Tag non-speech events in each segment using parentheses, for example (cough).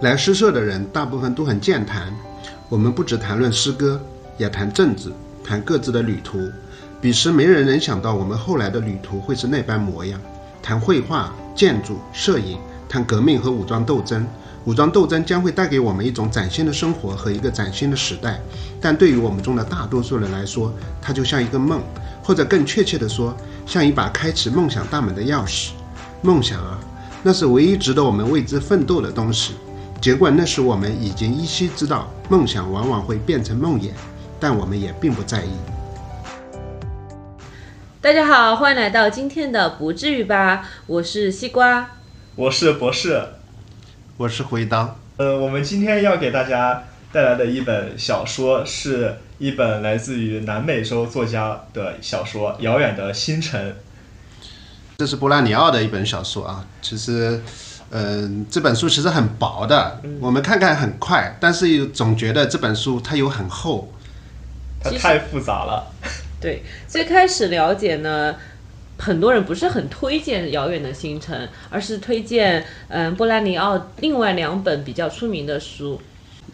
来诗社的人大部分都很健谈，我们不只谈论诗歌，也谈政治，谈各自的旅途。彼时没人能想到我们后来的旅途会是那般模样。谈绘画、建筑、摄影，谈革命和武装斗争。武装斗争将会带给我们一种崭新的生活和一个崭新的时代，但对于我们中的大多数人来说，它就像一个梦，或者更确切地说，像一把开启梦想大门的钥匙。梦想啊，那是唯一值得我们为之奋斗的东西。尽管那时我们已经依稀知道，梦想往往会变成梦魇，但我们也并不在意。大家好，欢迎来到今天的不至于吧，我是西瓜，我是博士，我是回刀。呃，我们今天要给大家带来的一本小说，是一本来自于南美洲作家的小说《遥远的星辰》。这是波拉尼奥的一本小说啊，其实，嗯，这本书其实很薄的，我们看看很快，但是总觉得这本书它有很厚，它太复杂了。(laughs) 对，最开始了解呢，很多人不是很推荐《遥远的星辰》，而是推荐嗯波兰尼奥另外两本比较出名的书。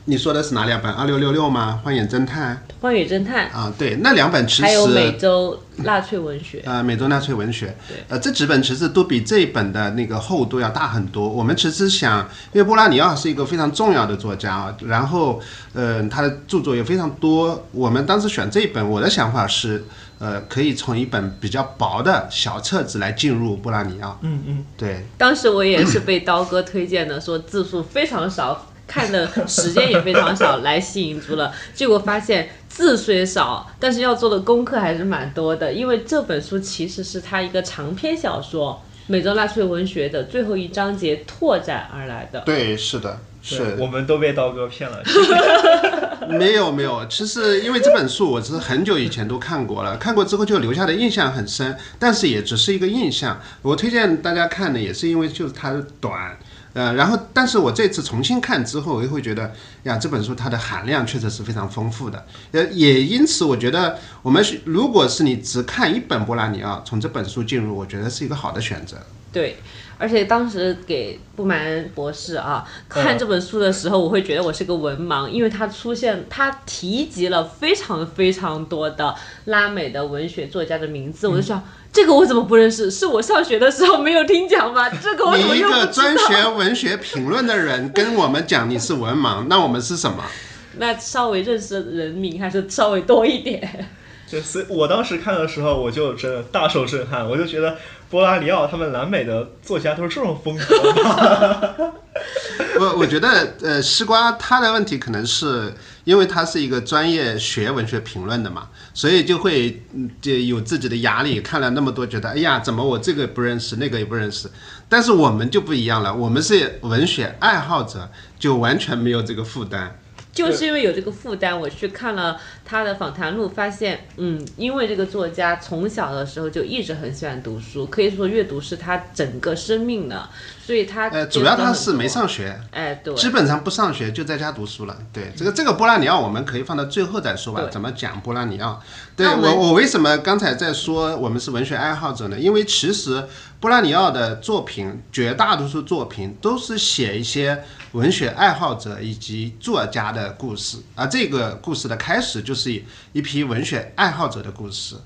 你说的是哪两本？二六六六吗？荒野侦探。荒野侦探啊，对，那两本其实还有美洲纳粹文学。呃，美洲纳粹文学。(laughs) 对。呃，这几本其实都比这一本的那个厚度要大很多。我们其实想，因为波拉尼奥是一个非常重要的作家，然后，呃，他的著作也非常多。我们当时选这一本，我的想法是，呃，可以从一本比较薄的小册子来进入波拉尼奥。嗯嗯。对。当时我也是被刀哥推荐的，说字数非常少。看的时间也非常少，来吸引住了。结果发现字虽少，但是要做的功课还是蛮多的。因为这本书其实是他一个长篇小说《美洲纳粹文学》的最后一章节拓展而来的。对，是的，是。我们都被刀哥骗了。没有没有，其实因为这本书我是很久以前都看过了，看过之后就留下的印象很深，但是也只是一个印象。我推荐大家看的也是因为就是它短。呃，然后，但是我这次重新看之后，我又会觉得，呀，这本书它的含量确实是非常丰富的。呃，也因此，我觉得我们如果是你只看一本波拉尼奥，从这本书进入，我觉得是一个好的选择。对。而且当时给布满博士啊看这本书的时候，我会觉得我是个文盲，因为他出现他提及了非常非常多的拉美的文学作家的名字，我就想这个我怎么不认识？是我上学的时候没有听讲吗？(laughs) 这个我怎么又不知道？你一个专学文学评论的人跟我们讲你是文盲，(laughs) 那我们是什么？那稍微认识人名还是稍微多一点。就所以我当时看的时候，我就真的大受震撼，我就觉得。波拉里奥他们南美的作家都是这种风格吗？(laughs) 我我觉得，呃，西瓜他的问题可能是因为他是一个专业学文学评论的嘛，所以就会就有自己的压力。看了那么多，觉得哎呀，怎么我这个不认识，那个也不认识。但是我们就不一样了，我们是文学爱好者，就完全没有这个负担。就是因为有这个负担，我去看了他的访谈录，发现，嗯，因为这个作家从小的时候就一直很喜欢读书，可以说阅读是他整个生命的，所以他呃，主要他是没上学，哎，对，基本上不上学就在家读书了。对，这个这个波拉尼奥我们可以放到最后再说吧，怎么讲波拉尼奥？对我我为什么刚才在说我们是文学爱好者呢？因为其实波拉尼奥的作品绝大多数作品都是写一些。文学爱好者以及作家的故事，而这个故事的开始就是一批文学爱好者的故事。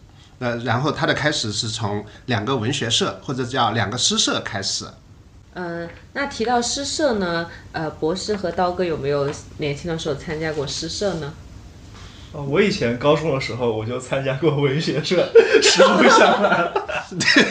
呃，然后它的开始是从两个文学社或者叫两个诗社开始。嗯，那提到诗社呢，呃，博士和刀哥有没有年轻的时候参加过诗社呢？哦，我以前高中的时候我就参加过文学社，实不相瞒。对，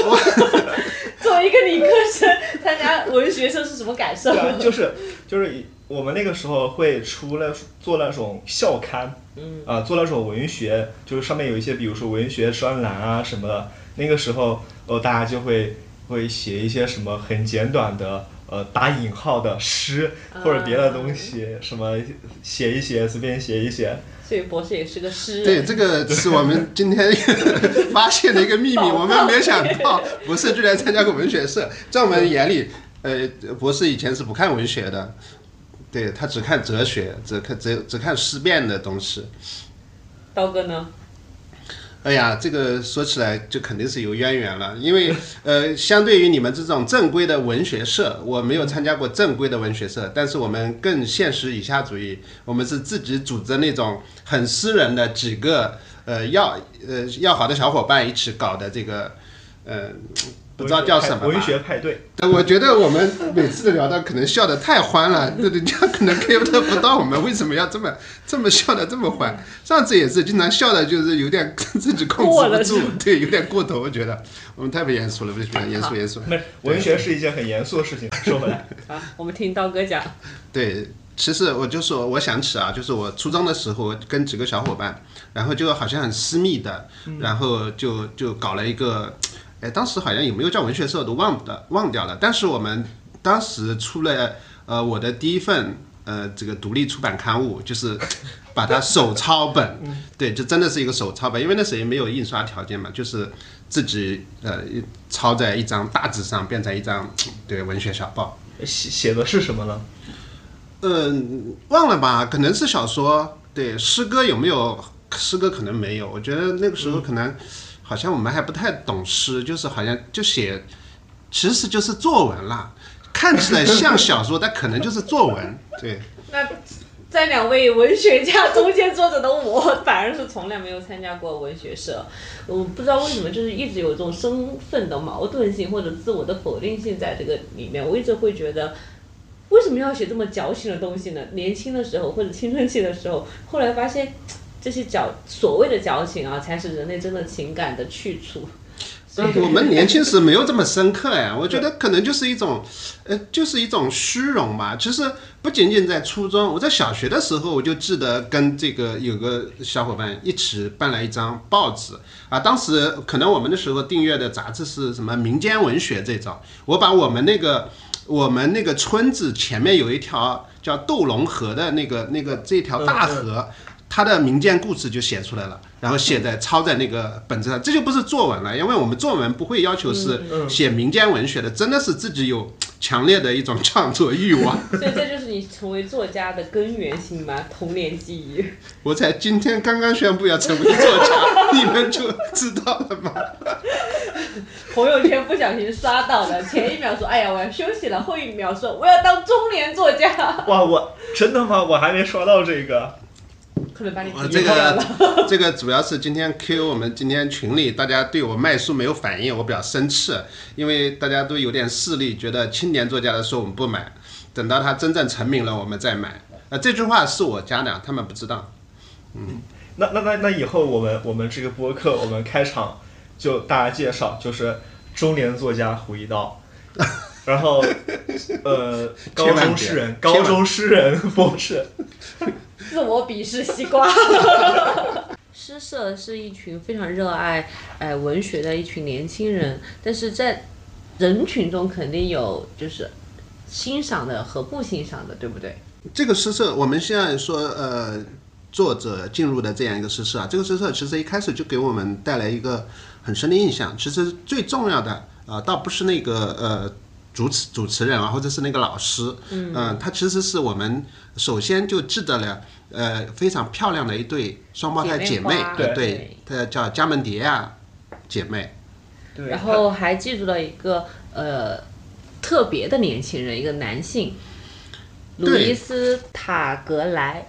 (laughs) 作为一个理科生，参加文学社是什么感受？就是就是我们那个时候会出了做那种校刊，嗯啊，做那种文学，就是上面有一些，比如说文学专栏啊什么的。那个时候，呃，大家就会会写一些什么很简短的，呃，打引号的诗或者别的东西，什么写一写，随便写一写。所以博士也是个诗人。对，这个是我们今天 (laughs) 发现的一个秘密。我们没有想到博士居然参加过文学社。在我们眼里，呃，博士以前是不看文学的，对他只看哲学，只看只只看思辨的东西。刀哥呢？哎呀，这个说起来就肯定是有渊源了，因为呃，相对于你们这种正规的文学社，我没有参加过正规的文学社，但是我们更现实以下主义，我们是自己组织那种很私人的几个呃要呃要好的小伙伴一起搞的这个呃。不知道叫什么文学派对，呃我觉得我们每次的聊到可能笑得太欢了，那人家可能 get 不到我们为什么要这么这么笑得这么欢。上次也是经常笑的，就是有点 (laughs) 自己控制不住，对，有点过头。我觉得我们太不严肃了，不行，严肃严肃。没文学是一件很严肃的事情。(laughs) 说回来，啊，我们听刀哥讲。对，其实我就说，我想起啊，就是我初中的时候跟几个小伙伴，然后就好像很私密的，然后就就搞了一个，哎，当时好像有没有叫文学社都忘的忘掉了，但是我们当时出了呃我的第一份呃这个独立出版刊物，就是 (laughs) 把它手抄本，对，就真的是一个手抄本，因为那时候也没有印刷条件嘛，就是自己呃抄在一张大纸上，变成一张对文学小报。写写的是什么呢？嗯，忘了吧？可能是小说。对，诗歌有没有？诗歌可能没有。我觉得那个时候可能，好像我们还不太懂诗，就是好像就写，其实就是作文啦。看起来像小说，但可能就是作文。(laughs) 对，那在两位文学家中间坐着的我，反而是从来没有参加过文学社。我不知道为什么，就是一直有这种身份的矛盾性或者自我的否定性在这个里面。我一直会觉得，为什么要写这么矫情的东西呢？年轻的时候或者青春期的时候，后来发现这些矫所谓的矫情啊，才是人类真的情感的去处。所 (laughs) 以我们年轻时没有这么深刻呀，我觉得可能就是一种，呃，就是一种虚荣吧。其实不仅仅在初中，我在小学的时候，我就记得跟这个有个小伙伴一起办了一张报纸啊。当时可能我们那时候订阅的杂志是什么民间文学这种，我把我们那个我们那个村子前面有一条叫斗龙河的那个那个这条大河。他的民间故事就写出来了，然后写在抄在那个本子上，这就不是作文了，因为我们作文不会要求是写民间文学的，真的是自己有强烈的一种创作欲望。所以这就是你成为作家的根源性吗？童年记忆。我才今天刚刚宣布要成为作家，你们就知道了吗？(laughs) 朋友圈不小心刷到了，前一秒说哎呀我要休息了，后一秒说我要当中年作家。哇，我真的吗？我还没刷到这个。我这个这个主要是今天 Q 我们今天群里大家对我卖书没有反应，我比较生气，因为大家都有点势力，觉得青年作家的书我们不买，等到他真正成名了我们再买。呃，这句话是我加的，他们不知道。嗯，那那那那以后我们我们这个播客我们开场就大家介绍就是中年作家胡一刀，(laughs) 然后 (laughs) 呃高中诗人高中诗人博士。自我鄙视西瓜。(laughs) 诗社是一群非常热爱哎文学的一群年轻人，但是在人群中肯定有就是欣赏的和不欣赏的，对不对？这个诗社，我们现在说呃作者进入的这样一个诗社啊，这个诗社其实一开始就给我们带来一个很深的印象。其实最重要的啊，倒不是那个呃。主持主持人啊，或者是那个老师，嗯，他其实是我们首先就记得了，呃，非常漂亮的一对双胞胎姐妹，对对，她叫加门蝶亚姐妹，对，然后还记住了一个呃特别的年轻人，一个男性，路易斯塔格莱。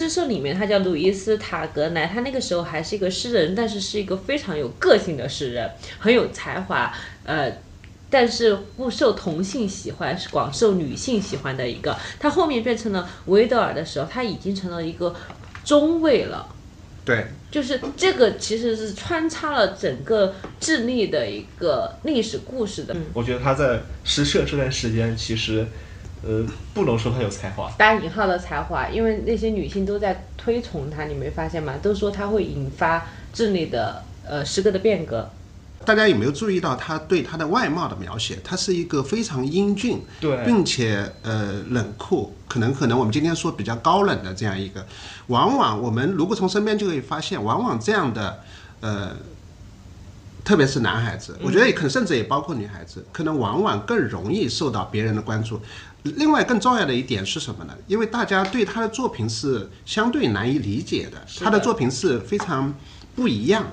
诗社里面他叫路易斯塔格莱，他那个时候还是一个诗人，但是是一个非常有个性的诗人，很有才华，呃。但是不受同性喜欢，是广受女性喜欢的一个。他后面变成了维德尔的时候，他已经成了一个中尉了。对，就是这个其实是穿插了整个智利的一个历史故事的。我觉得他在诗社这段时间，其实，呃，不能说他有才华，打引号的才华，因为那些女性都在推崇他，你没发现吗？都说他会引发智利的呃诗歌的变革。大家有没有注意到他对他的外貌的描写？他是一个非常英俊，对，并且呃冷酷，可能可能我们今天说比较高冷的这样一个。往往我们如果从身边就可以发现，往往这样的呃，特别是男孩子，我觉得也可能甚至也包括女孩子，可能往往更容易受到别人的关注。另外更重要的一点是什么呢？因为大家对他的作品是相对难以理解的，他的作品是非常不一样。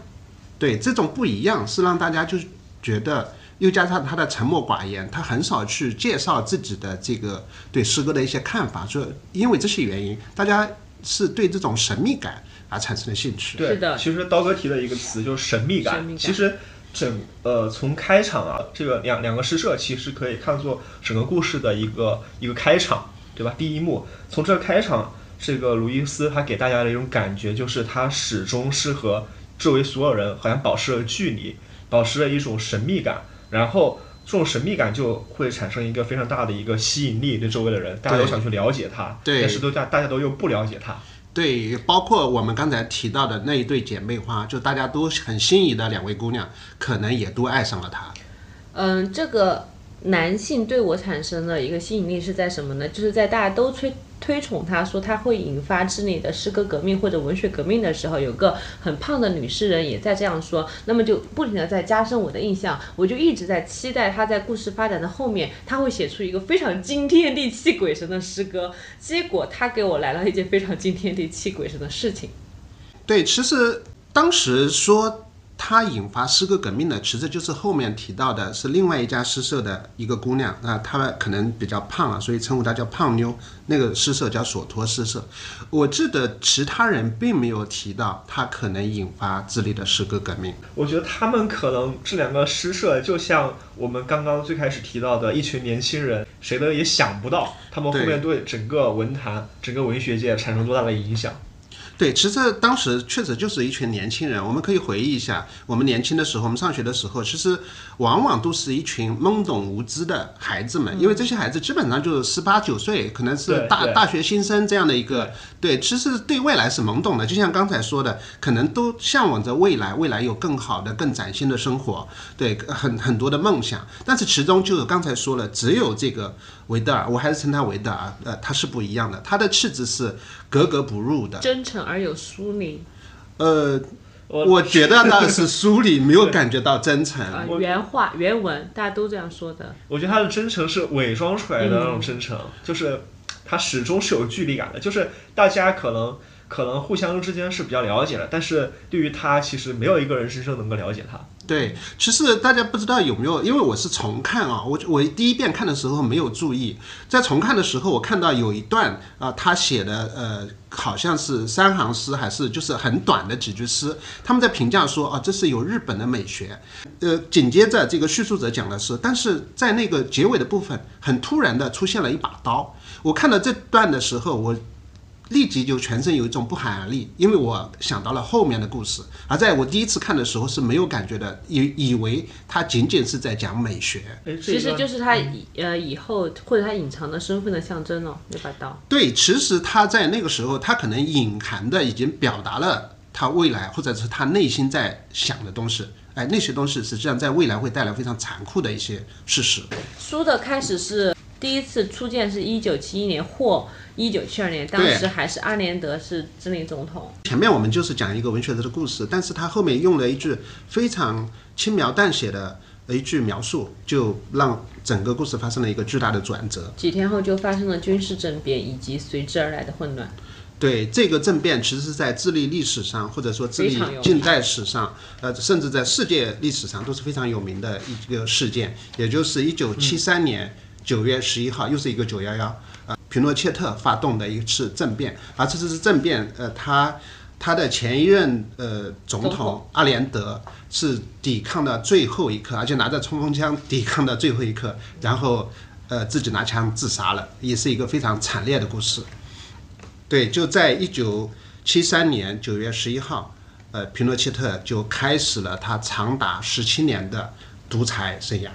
对，这种不一样是让大家就是觉得，又加上他的沉默寡言，他很少去介绍自己的这个对诗歌的一些看法，就因为这些原因，大家是对这种神秘感而产生了兴趣。对，的其实刀哥提的一个词就是神秘感。秘感其实整呃从开场啊，这个两两个诗社其实可以看作整个故事的一个一个开场，对吧？第一幕从这个开场，这个卢伊斯他给大家的一种感觉就是他始终是和周围所有人好像保持了距离，保持了一种神秘感，然后。这种神秘感就会产生一个非常大的一个吸引力，对周围的人，大家都想去了解他，对但是都大大家都又不了解他，对，包括我们刚才提到的那一对姐妹花，就大家都很心仪的两位姑娘，可能也都爱上了他。嗯，这个男性对我产生的一个吸引力是在什么呢？就是在大家都推推崇他说他会引发智利的诗歌革命或者文学革命的时候，有个很胖的女诗人也在这样说，那么就不停的在加深我的印象，我就一直在期待他在故事发展的后面，他会写出一个非常惊天地泣鬼神的诗歌。结果他给我来了一件非常惊天地泣鬼神的事情。对，其实当时说他引发诗歌革命的，其实就是后面提到的是另外一家诗社的一个姑娘，那她可能比较胖啊，所以称呼她叫胖妞。那个诗社叫索托诗社。我记得其他人并没有提到她可能引发智利的诗歌革命。我觉得他们可能这两个诗社，就像我们刚刚最开始提到的一群年轻人，谁都也想不到，他们后面对整个文坛、整个文学界产生多大的影响。对，其实当时确实就是一群年轻人。我们可以回忆一下，我们年轻的时候，我们上学的时候，其实往往都是一群懵懂无知的孩子们，因为这些孩子基本上就是十八九岁，可能是大大学新生这样的一个。对，其实对未来是懵懂的，就像刚才说的，可能都向往着未来，未来有更好的、更崭新的生活，对，很很多的梦想。但是其中就是刚才说了，只有这个维德尔，我还是称他维德尔，呃，他是不一样的，他的气质是格格不入的。真诚而有疏离，呃，我我觉得呢是疏离没有感觉到真诚。原话原文大家都这样说的。我觉得他的真诚是伪装出来的那种真诚，就是他始终是有距离感的，就是大家可能可能互相之间是比较了解的，但是对于他，其实没有一个人真正能够了解他。对，其实大家不知道有没有，因为我是重看啊，我我第一遍看的时候没有注意，在重看的时候，我看到有一段啊、他写的呃，好像是三行诗，还是就是很短的几句诗，他们在评价说啊，这是有日本的美学。呃，紧接着这个叙述者讲的是，但是在那个结尾的部分，很突然的出现了一把刀。我看到这段的时候，我立即就全身有一种不寒而栗，因为我想到了后面的故事。而在我第一次看的时候是没有感觉的，以以为他仅仅是在讲美学。其实就是他以呃以后或者他隐藏的身份的象征哦，那把刀。对，其实他在那个时候，他可能隐含的已经表达了他未来或者是他内心在想的东西。哎，那些东西实际上在未来会带来非常残酷的一些事实。书的开始是第一次初见是一九七一年或一九七二年，当时还是阿连德是智利总统。前面我们就是讲一个文学的故事，但是他后面用了一句非常轻描淡写的一句描述，就让整个故事发生了一个巨大的转折。几天后就发生了军事政变以及随之而来的混乱。对这个政变，其实是在智利历史上，或者说智利近代史上，呃，甚至在世界历史上都是非常有名的一个事件，也就是一九七三年九月十一号，又是一个九幺幺，呃，皮诺切特发动的一次政变，而这次政变，呃，他他的前一任呃总统阿连德是抵抗的最后一刻，而且拿着冲锋枪抵抗的最后一刻，然后呃自己拿枪自杀了，也是一个非常惨烈的故事。对，就在一九七三年九月十一号，呃，皮诺切特就开始了他长达十七年的独裁生涯。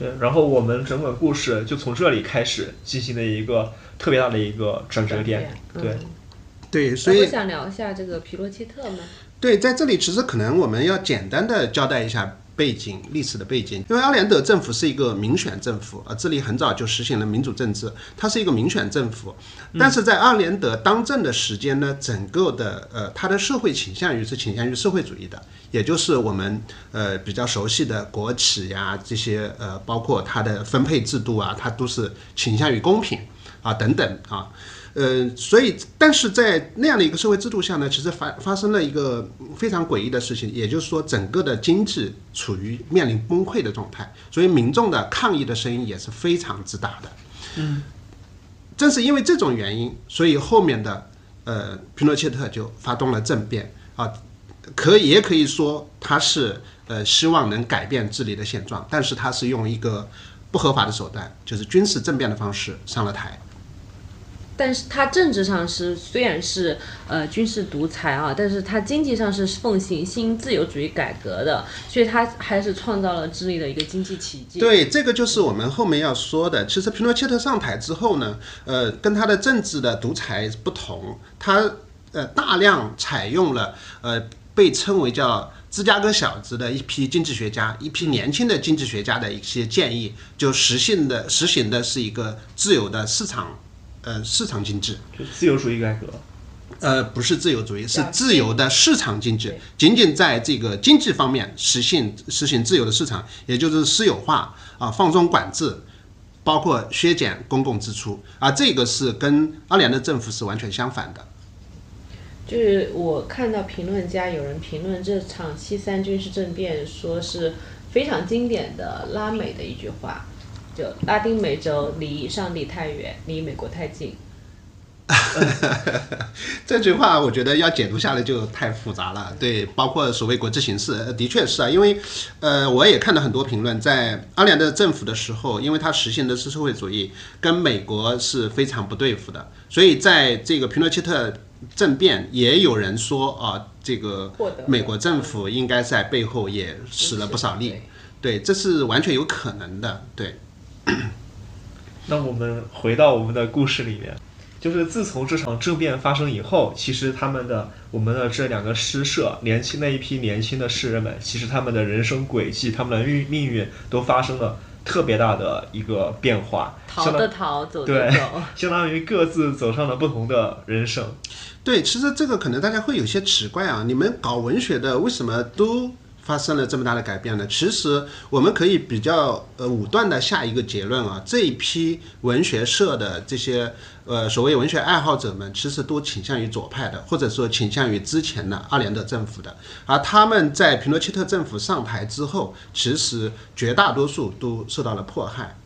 对，然后我们整本故事就从这里开始进行了一个特别大的一个转折点。对，嗯对，所以那不想聊一下这个皮洛切特吗？对，在这里其实可能我们要简单的交代一下背景、历史的背景，因为阿连德政府是一个民选政府，啊，这里很早就实行了民主政治，它是一个民选政府，但是在阿连德当政的时间呢，整个的呃，他的社会倾向于是倾向于社会主义的，也就是我们呃比较熟悉的国企呀这些呃，包括它的分配制度啊，它都是倾向于公平啊等等啊。呃，所以但是在那样的一个社会制度下呢，其实发发生了一个非常诡异的事情，也就是说，整个的经济处于面临崩溃的状态，所以民众的抗议的声音也是非常之大的。嗯，正是因为这种原因，所以后面的呃，皮诺切特就发动了政变啊，可以也可以说他是呃希望能改变治理的现状，但是他是用一个不合法的手段，就是军事政变的方式上了台。但是他政治上是虽然是呃军事独裁啊，但是他经济上是奉行新自由主义改革的，所以他还是创造了智利的一个经济奇迹。对，这个就是我们后面要说的。其实皮诺切特上台之后呢，呃，跟他的政治的独裁不同，他呃大量采用了呃被称为叫芝加哥小子的一批经济学家，一批年轻的经济学家的一些建议，就实行的实行的是一个自由的市场。呃，市场经济就自由主义改革，呃，不是自由主义，是自由的市场经济，仅仅在这个经济方面实现实行自由的市场，也就是私有化啊，放松管制，包括削减公共支出，啊这个是跟阿联的政府是完全相反的。就是我看到评论家有人评论这场七三军事政变，说是非常经典的拉美的一句话。就拉丁美洲离上帝太远，离美国太近。(laughs) 这句话我觉得要解读下来就太复杂了。对，包括所谓国际形势，的确是啊，因为呃，我也看到很多评论，在阿联的政府的时候，因为他实行的是社会主义，跟美国是非常不对付的，所以在这个皮诺切特政变，也有人说啊，这个美国政府应该在背后也使了不少力。对，这是完全有可能的。对。(coughs) 那我们回到我们的故事里面，就是自从这场政变发生以后，其实他们的我们的这两个诗社，年轻那一批年轻的诗人们，其实他们的人生轨迹，他们的命命运都发生了特别大的一个变化。逃的逃，走的走，相当于各自走上了不同的人生。对，其实这个可能大家会有些奇怪啊，你们搞文学的为什么都？发生了这么大的改变呢？其实我们可以比较呃武断的下一个结论啊，这一批文学社的这些呃所谓文学爱好者们，其实都倾向于左派的，或者说倾向于之前的阿联德政府的。而他们在皮诺切特政府上台之后，其实绝大多数都受到了迫害。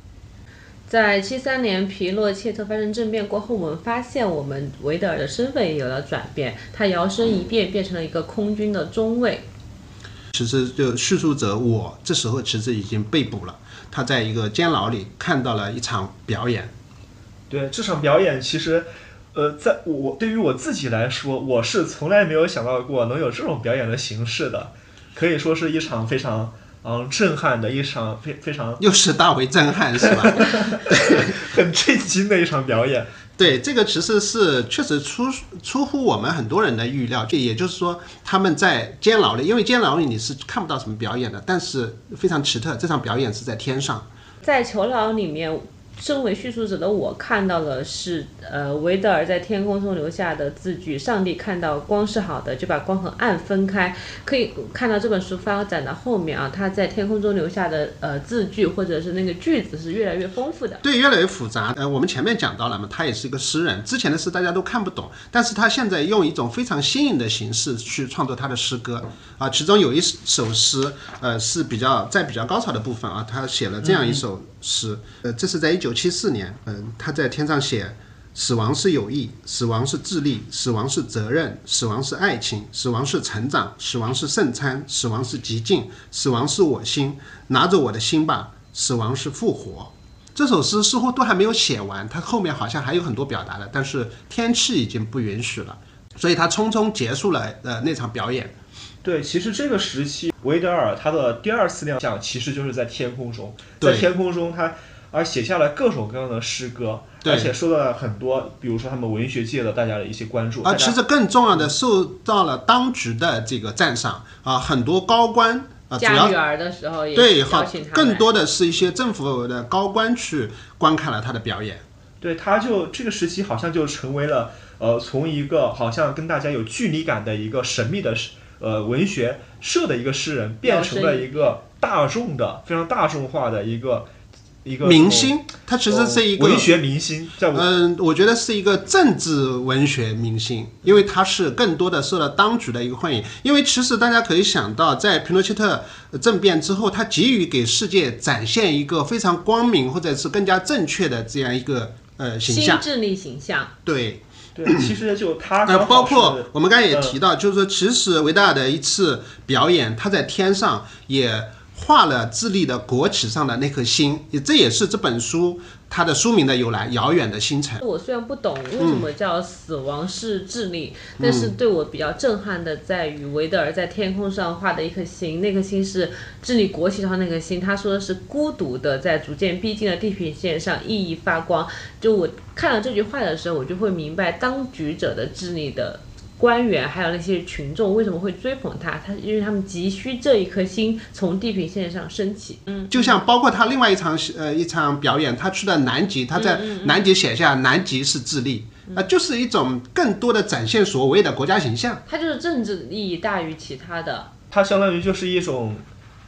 在七三年皮诺切特发生政变过后，我们发现我们维德尔的身份也有了转变，他摇身一变变成了一个空军的中尉。其实就叙述者我这时候其实已经被捕了，他在一个监牢里看到了一场表演。对这场表演，其实，呃，在我对于我自己来说，我是从来没有想到过能有这种表演的形式的，可以说是一场非常嗯震撼的一场非非常又是大为震撼是吧？(laughs) 很震惊的一场表演。对，这个其实是确实出出乎我们很多人的预料，就也就是说，他们在监牢里，因为监牢里你是看不到什么表演的，但是非常奇特，这场表演是在天上，在囚牢里面。身为叙述者的我看到的是，呃，维德尔在天空中留下的字句。上帝看到光是好的，就把光和暗分开。可以看到这本书发展到后面啊，他在天空中留下的呃字句或者是那个句子是越来越丰富的，对，越来越复杂。呃，我们前面讲到了嘛，他也是一个诗人，之前的诗大家都看不懂，但是他现在用一种非常新颖的形式去创作他的诗歌啊，其中有一首诗，呃，是比较在比较高潮的部分啊，他写了这样一首。诗，呃，这是在一九七四年，嗯，他在天上写，死亡是友谊，死亡是智力，死亡是责任，死亡是爱情，死亡是成长，死亡是圣餐，死亡是极境，死亡是我心，拿着我的心吧，死亡是复活。这首诗似乎都还没有写完，他后面好像还有很多表达的，但是天气已经不允许了，所以他匆匆结束了呃那场表演。对，其实这个时期，维德尔他的第二次亮相，其实就是在天空中，在天空中，他而写下了各种各样的诗歌，而且受到了很多，比如说他们文学界的大家的一些关注。啊，其实更重要的，受到了当局的这个赞赏啊，很多高官啊，嫁女儿的时候也对，好，更多的是一些政府的高官去观看了他的表演。对，他就这个时期好像就成为了呃，从一个好像跟大家有距离感的一个神秘的。呃，文学社的一个诗人变成了一个大众的、非常大众化的一个一个明星，他其实是一个文学明星，嗯，我觉得是一个政治文学明星，因为他是更多的受到当局的一个欢迎。因为其实大家可以想到，在皮诺切特政变之后，他急于给世界展现一个非常光明或者是更加正确的这样一个呃形象。新智力形象，对，对，其实就他呃，包括我们刚才也提到，就是说，其实维达尔的一次表演，他在天上也画了智利的国旗上的那颗星，也这也是这本书它的书名的由来，《遥远的星辰》。我虽然不懂为什么叫死亡是智力，但是对我比较震撼的在于维德尔在天空上画的一颗星，那颗星是智利国旗上那颗星，他说的是孤独的在逐渐逼近的地平线上熠熠发光。就我看了这句话的时候，我就会明白当局者的智力的。官员还有那些群众为什么会追捧他？他因为他们急需这一颗星从地平线上升起。嗯，就像包括他另外一场呃一场表演，他去了南极，他在南极写下“南极是智利”，啊、就是一种更多的展现所谓的国家形象。它就是政治意义大于其他的。它相当于就是一种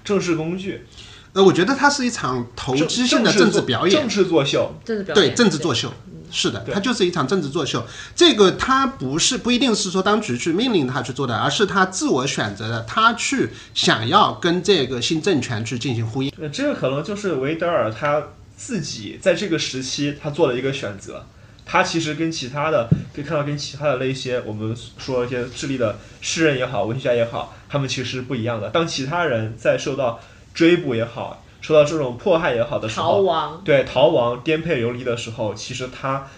政治工具，呃，我觉得它是一场投机性的政治表演政，治作秀。政治表演对政治作秀。是的，对它就是一场政治作秀。这个他不是不一定是说当局去命令他去做的，而是他自我选择的，他去想要跟这个新政权去进行呼应。呃，这个可能就是维德尔他自己在这个时期他做了一个选择。他其实跟其他的可以看到，跟其他的那些我们说一些智利的诗人也好，文学家也好，他们其实不一样的。当其他人在受到追捕也好，受到这种迫害也好的时逃候，亡。对逃亡、颠沛流离的时候，其实他，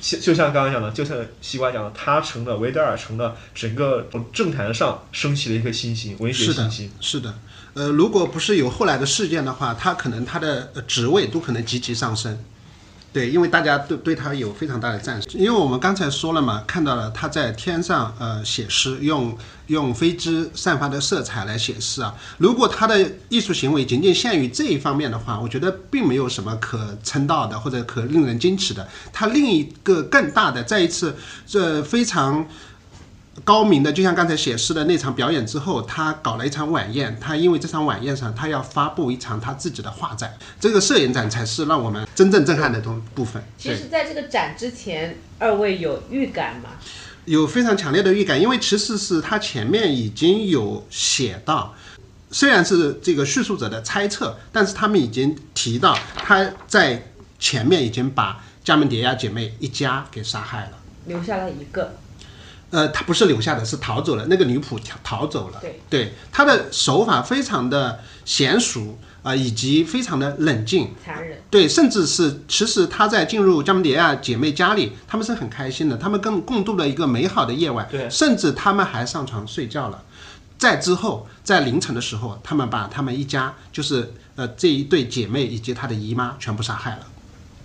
就就像刚刚讲的，就像西瓜讲的，他成了维德尔成了整个政坛上升起的一颗新星，文学是的新星。，是的。呃，如果不是有后来的事件的话，他可能他的呃职位都可能积极上升。对，因为大家对对他有非常大的赞赏。因为我们刚才说了嘛，看到了他在天上呃写诗，用用飞机散发的色彩来写诗啊。如果他的艺术行为仅仅限于这一方面的话，我觉得并没有什么可称道的或者可令人惊奇的。他另一个更大的，再一次这非常。高明的，就像刚才写诗的那场表演之后，他搞了一场晚宴。他因为这场晚宴上，他要发布一场他自己的画展。这个摄影展才是让我们真正震撼的东部分。其实，在这个展之前，二位有预感吗？有非常强烈的预感，因为其实是他前面已经有写到，虽然是这个叙述者的猜测，但是他们已经提到他在前面已经把加门迭亚姐妹一家给杀害了。留下了一个，呃，他不是留下的，是逃走了。那个女仆逃逃走了。对，对，他的手法非常的娴熟啊、以及非常的冷静。残忍。对，甚至是其实他在进入加蒙迪亚姐妹家里，他们是很开心的，他们更共度了一个美好的夜晚。对甚至他们还上床睡觉了。在之后，在凌晨的时候，他们把他们一家，就是呃这一对姐妹以及她的姨妈全部杀害了。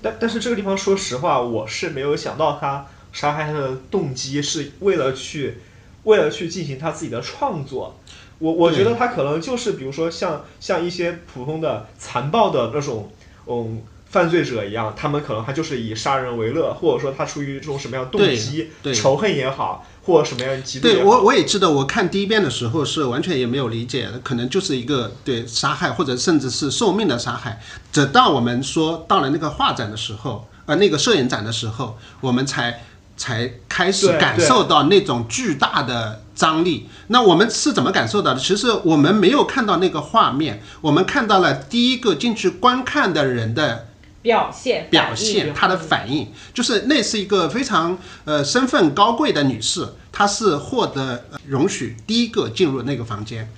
但但是这个地方，说实话，我是没有想到他杀害他的动机是为了去，为了去进行他自己的创作。我我觉得他可能就是，比如说像像一些普通的残暴的那种，嗯，犯罪者一样，他们可能他就是以杀人为乐，或者说他出于这种什么样的动机，仇恨也好，或者什么样的嫉妒也好。对我我也记得，我看第一遍的时候是完全也没有理解的，可能就是一个对杀害或者甚至是受命的杀害。直到我们说到了那个画展的时候，呃，那个摄影展的时候，我们才才开始感受到那种巨大的张力。那我们是怎么感受到的？其实我们没有看到那个画面，我们看到了第一个进去观看的人的表现表现，她的反应，就是那是一个非常呃身份高贵的女士，她是获得呃容许第一个进入那个房间，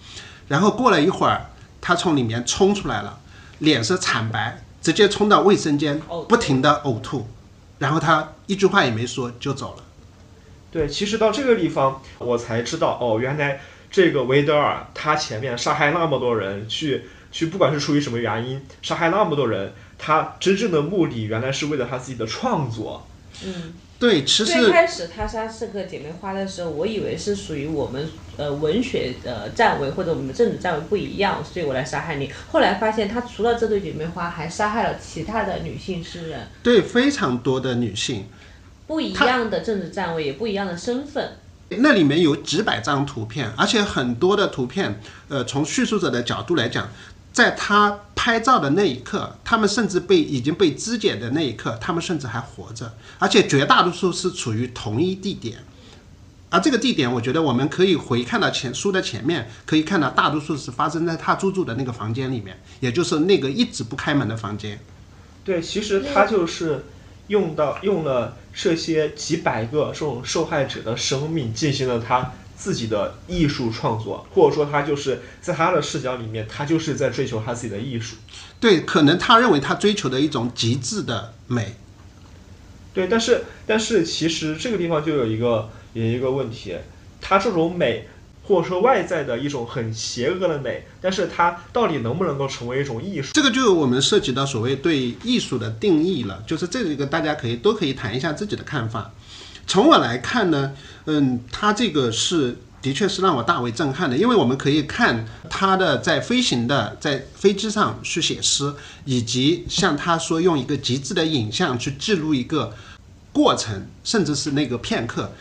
然后过了一会儿，她从里面冲出来了，脸色惨白，直接冲到卫生间，不停的呕吐，然后她一句话也没说就走了。对，其实到这个地方，我才知道哦，原来这个维德尔他前面杀害那么多人，去去，不管是出于什么原因杀害那么多人，他真正的目的原来是为了他自己的创作。嗯，对，其实最开始他杀四个姐妹花的时候，我以为是属于我们呃文学呃站位或者我们的政治站位不一样，所以我来杀害你。后来发现他除了这对姐妹花，还杀害了其他的女性诗人，对非常多的女性，不一样的政治站位，也不一样的身份。那里面有几百张图片，而且很多的图片，呃，从叙述者的角度来讲，在他拍照的那一刻，他们甚至被已经被肢解的那一刻，他们甚至还活着，而且绝大多数是处于同一地点。而这个地点，我觉得我们可以回看到前书的前面，可以看到大多数是发生在他租住的那个房间里面，也就是那个一直不开门的房间。对，其实他就是用到用了这些几百个这种受害者的生命，进行了他自己的艺术创作，或者说他就是在他的视角里面，他就是在追求他自己的艺术。对，可能他认为他追求的一种极致的美。对，但是但是其实这个地方就有一个有一个问题，他这种美。或者说外在的一种很邪恶的美，但是它到底能不能够成为一种艺术？这个就我们涉及到所谓对艺术的定义了，就是这个大家可以都可以谈一下自己的看法。从我来看呢，嗯，他这个是的确是让我大为震撼的，因为我们可以看他的在飞行的在飞机上去写诗，以及像他说用一个极致的影像去记录一个过程，甚至是那个片刻。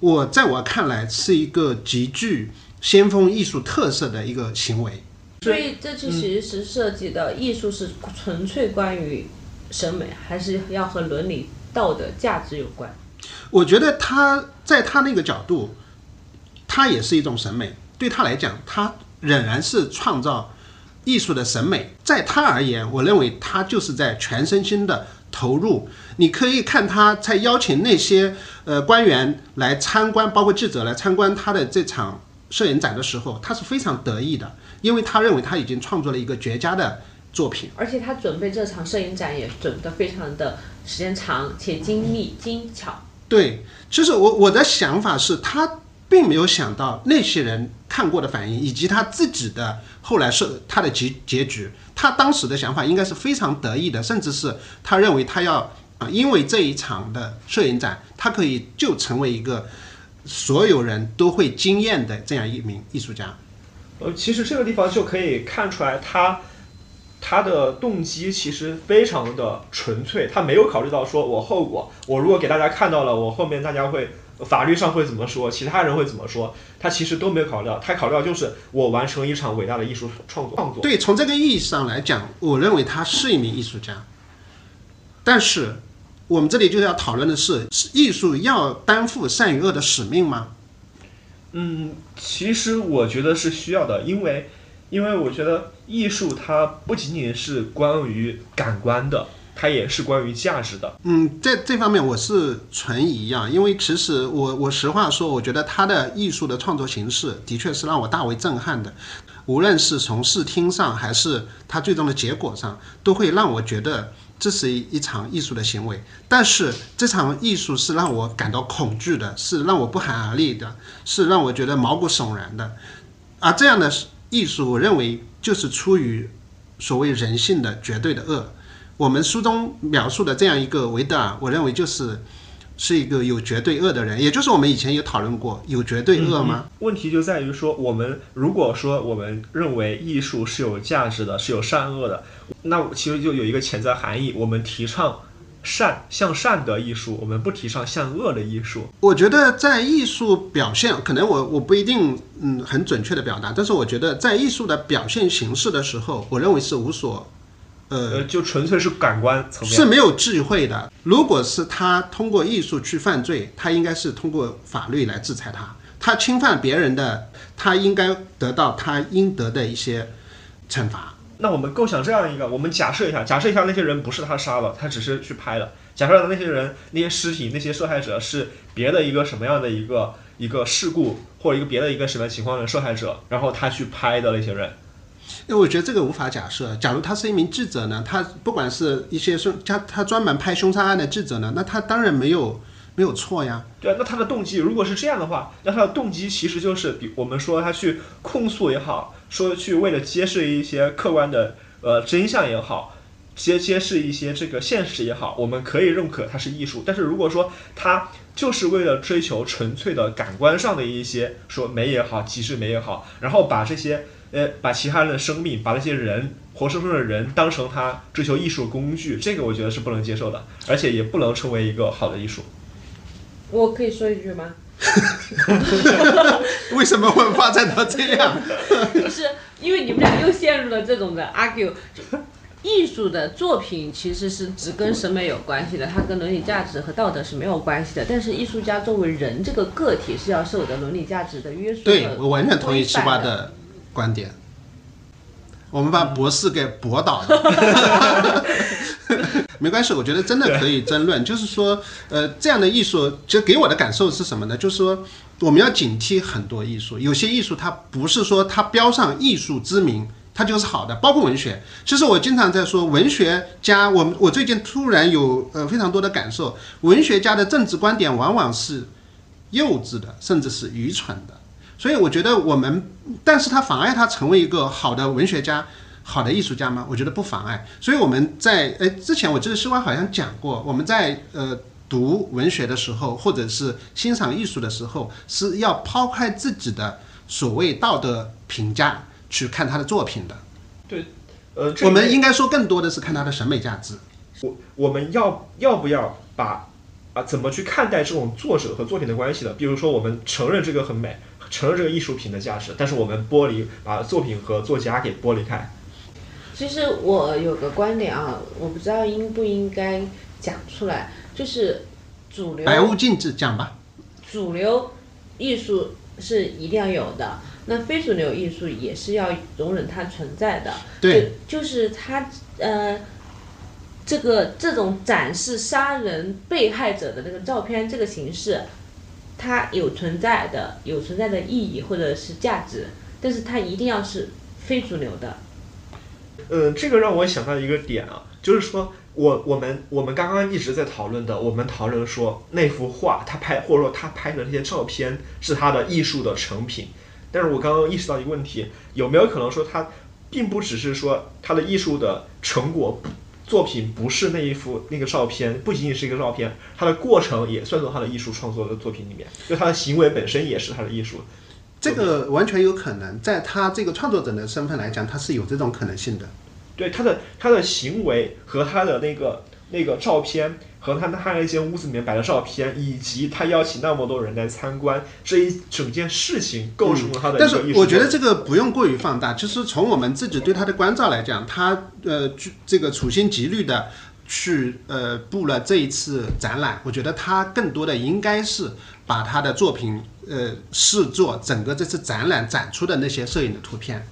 我在我看来是一个极具先锋艺术特色的一个行为，所以这就其实涉及的艺术是纯粹关于审美，还是要和伦理道德价值有关？我觉得他在他那个角度，他也是一种审美，对他来讲，他仍然是创造艺术的审美。在他而言，我认为他就是在全身心的。投入，你可以看他在邀请那些呃官员来参观，包括记者来参观他的这场摄影展的时候，他是非常得意的，因为他认为他已经创作了一个绝佳的作品。而且他准备这场摄影展也准备得非常的时间长且精密精巧。对，其实我我的想法是他并没有想到那些人看过的反应，以及他自己的后来是他的结结局。他当时的想法应该是非常得意的，甚至是他认为他要啊，因为这一场的摄影展，他可以就成为一个所有人都会惊艳的这样一名艺术家。呃，其实这个地方就可以看出来，他他的动机其实非常的纯粹，他没有考虑到说我后果，我如果给大家看到了，我后面大家会。法律上会怎么说？其他人会怎么说？他其实都没有考虑到，他考虑到就是我完成一场伟大的艺术创作。创作对，从这个意义上来讲，我认为他是一名艺术家。但是，我们这里就要讨论的是：艺术要担负善与恶的使命吗？嗯，其实我觉得是需要的，因为，因为我觉得艺术它不仅仅是关于感官的。它也是关于价值的。嗯，在这方面我是存疑啊，因为其实我我实话说，我觉得他的艺术的创作形式的确是让我大为震撼的，无论是从视听上还是他最终的结果上，都会让我觉得这是一一场艺术的行为。但是这场艺术是让我感到恐惧的，是让我不寒而栗的，是让我觉得毛骨悚然的。而这样的艺术，我认为就是出于所谓人性的绝对的恶。我们书中描述的这样一个维德尔，我认为就是是一个有绝对恶的人，也就是我们以前有讨论过，有绝对恶吗？问题就在于说，我们如果说我们认为艺术是有价值的，是有善恶的，那其实就有一个潜在含义，我们提倡善向善的艺术，我们不提倡向恶的艺术。我觉得在艺术表现，可能我我不一定嗯很准确的表达，但是我觉得在艺术的表现形式的时候，我认为是无所。呃，就纯粹是感官层面是没有智慧的。如果是他通过艺术去犯罪，他应该是通过法律来制裁他。他侵犯别人的，他应该得到他应得的一些惩罚。那我们构想这样一个，我们假设一下，假设一下那些人不是他杀了，他只是去拍的。假设那些人、那些尸体、那些受害者是别的一个什么样的一个一个事故，或者一个别的一个什么情况的受害者，然后他去拍的那些人。因为我觉得这个无法假设。假如他是一名记者呢？他不管是一些凶，他他专门拍凶杀案的记者呢？那他当然没有没有错呀。对啊，那他的动机如果是这样的话，那他的动机其实就是比我们说他去控诉也好，说去为了揭示一些客观的呃真相也好，揭揭示一些这个现实也好，我们可以认可它是艺术。但是如果说它就是为了追求纯粹的感官上的一些说美也好，极致美也好，然后把这些。呃，把其他人的生命，把那些人活生生的人当成他追求艺术的工具，这个我觉得是不能接受的，而且也不能成为一个好的艺术。我可以说一句吗？(laughs) 为什么会发展到这样？就是因为你们俩又陷入了这种的 argue。艺术的作品其实是只跟审美有关系的，它跟伦理价值和道德是没有关系的。但是艺术家作为人这个个体是要受的伦理价值的约束。对我完全同意七八的观点。我们把博士给驳倒了，(laughs) 没关系，我觉得真的可以争论。就是说，呃，这样的艺术，其实给我的感受是什么呢？就是说，我们要警惕很多艺术，有些艺术它不是说它标上艺术之名。它就是好的，包括文学。其实我经常在说，文学家，我我最近突然有呃非常多的感受，文学家的政治观点往往是幼稚的，甚至是愚蠢的。所以我觉得我们，但是它妨碍他成为一个好的文学家、好的艺术家吗？我觉得不妨碍。所以我们在呃之前，我记得西瓜好像讲过，我们在呃读文学的时候，或者是欣赏艺术的时候，是要抛开自己的所谓道德评价。去看他的作品的，对，呃，我们应该说更多的是看他的审美价值。我我们要要不要把啊怎么去看待这种作者和作品的关系呢？比如说，我们承认这个很美，承认这个艺术品的价值，但是我们剥离把作品和作家给剥离开。其实我有个观点啊，我不知道应不应该讲出来，就是主流白物禁止讲吧。主流艺术是一定要有的。那非主流艺术也是要容忍它存在的，对，就是它呃，这个这种展示杀人被害者的那个照片这个形式，它有存在的有存在的意义或者是价值，但是它一定要是非主流的。嗯，这个让我想到一个点啊，就是说我我们我们刚刚一直在讨论的，我们讨论说那幅画他拍或者说他拍的那些照片是他的艺术的成品。但是我刚刚意识到一个问题，有没有可能说他并不只是说他的艺术的成果作品不是那一幅那个照片，不仅仅是一个照片，他的过程也算作他的艺术创作的作品里面，就他的行为本身也是他的艺术。这个完全有可能，在他这个创作者的身份来讲，他是有这种可能性的。对他的他的行为和他的那个那个照片。和他他那间屋子里面摆的照片，以及他邀请那么多人来参观这一整件事情，构成了他的。但是我觉得这个不用过于放大，就是从我们自己对他的关照来讲，他呃这个处心积虑的去呃布了这一次展览，我觉得他更多的应该是把他的作品呃视作整个这次展览展出的那些摄影的图片。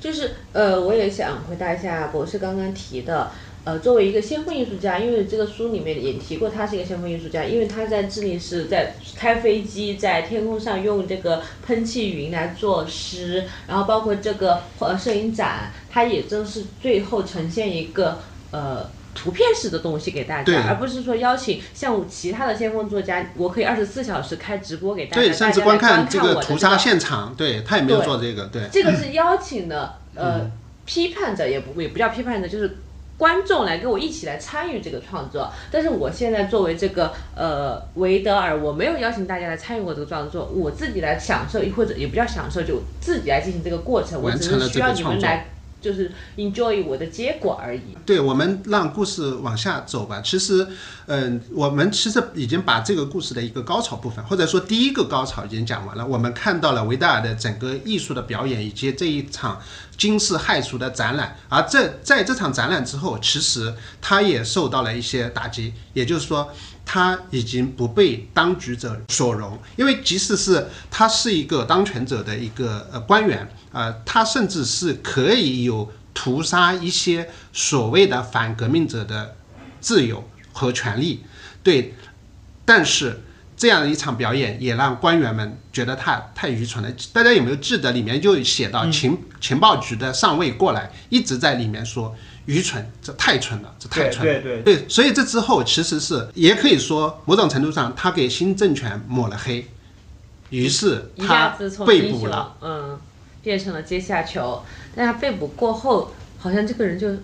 就是呃，我也想回答一下博士刚刚提的。呃，作为一个先锋艺术家，因为这个书里面也提过，他是一个先锋艺术家，因为他在智利是在开飞机，在天空上用这个喷气云来作诗，然后包括这个呃摄影展，他也正是最后呈现一个呃图片式的东西给大家，而不是说邀请像其他的先锋作家，我可以二十四小时开直播给大家，对，甚至观看这个屠杀现场，对他也没有做这个，对，这个是邀请的呃批判者，也不也不叫批判者，就是。观众来跟我一起来参与这个创作，但是我现在作为这个呃维德尔，我没有邀请大家来参与过这个创作，我自己来享受，或者也不叫享受，就自己来进行这个过程，我只是需要你们来。就是 enjoy 我的结果而已。对，我们让故事往下走吧。其实，嗯，我们其实已经把这个故事的一个高潮部分，或者说第一个高潮已经讲完了。我们看到了维达尔的整个艺术的表演，以及这一场惊世骇俗的展览。而这在这场展览之后，其实他也受到了一些打击。也就是说。他已经不被当局者所容，因为即使是他是一个当权者的一个呃官员，呃，他甚至是可以有屠杀一些所谓的反革命者的自由和权利，对。但是这样的一场表演也让官员们觉得他太愚蠢了。大家有没有记得里面就写到情情报局的上尉过来，一直在里面说。愚蠢，这太蠢了，这太蠢。对对对，所以这之后其实是也可以说，某种程度上他给新政权抹了黑，于是他被捕了，嗯，变成了阶下囚。但他被捕过后，好像这个人就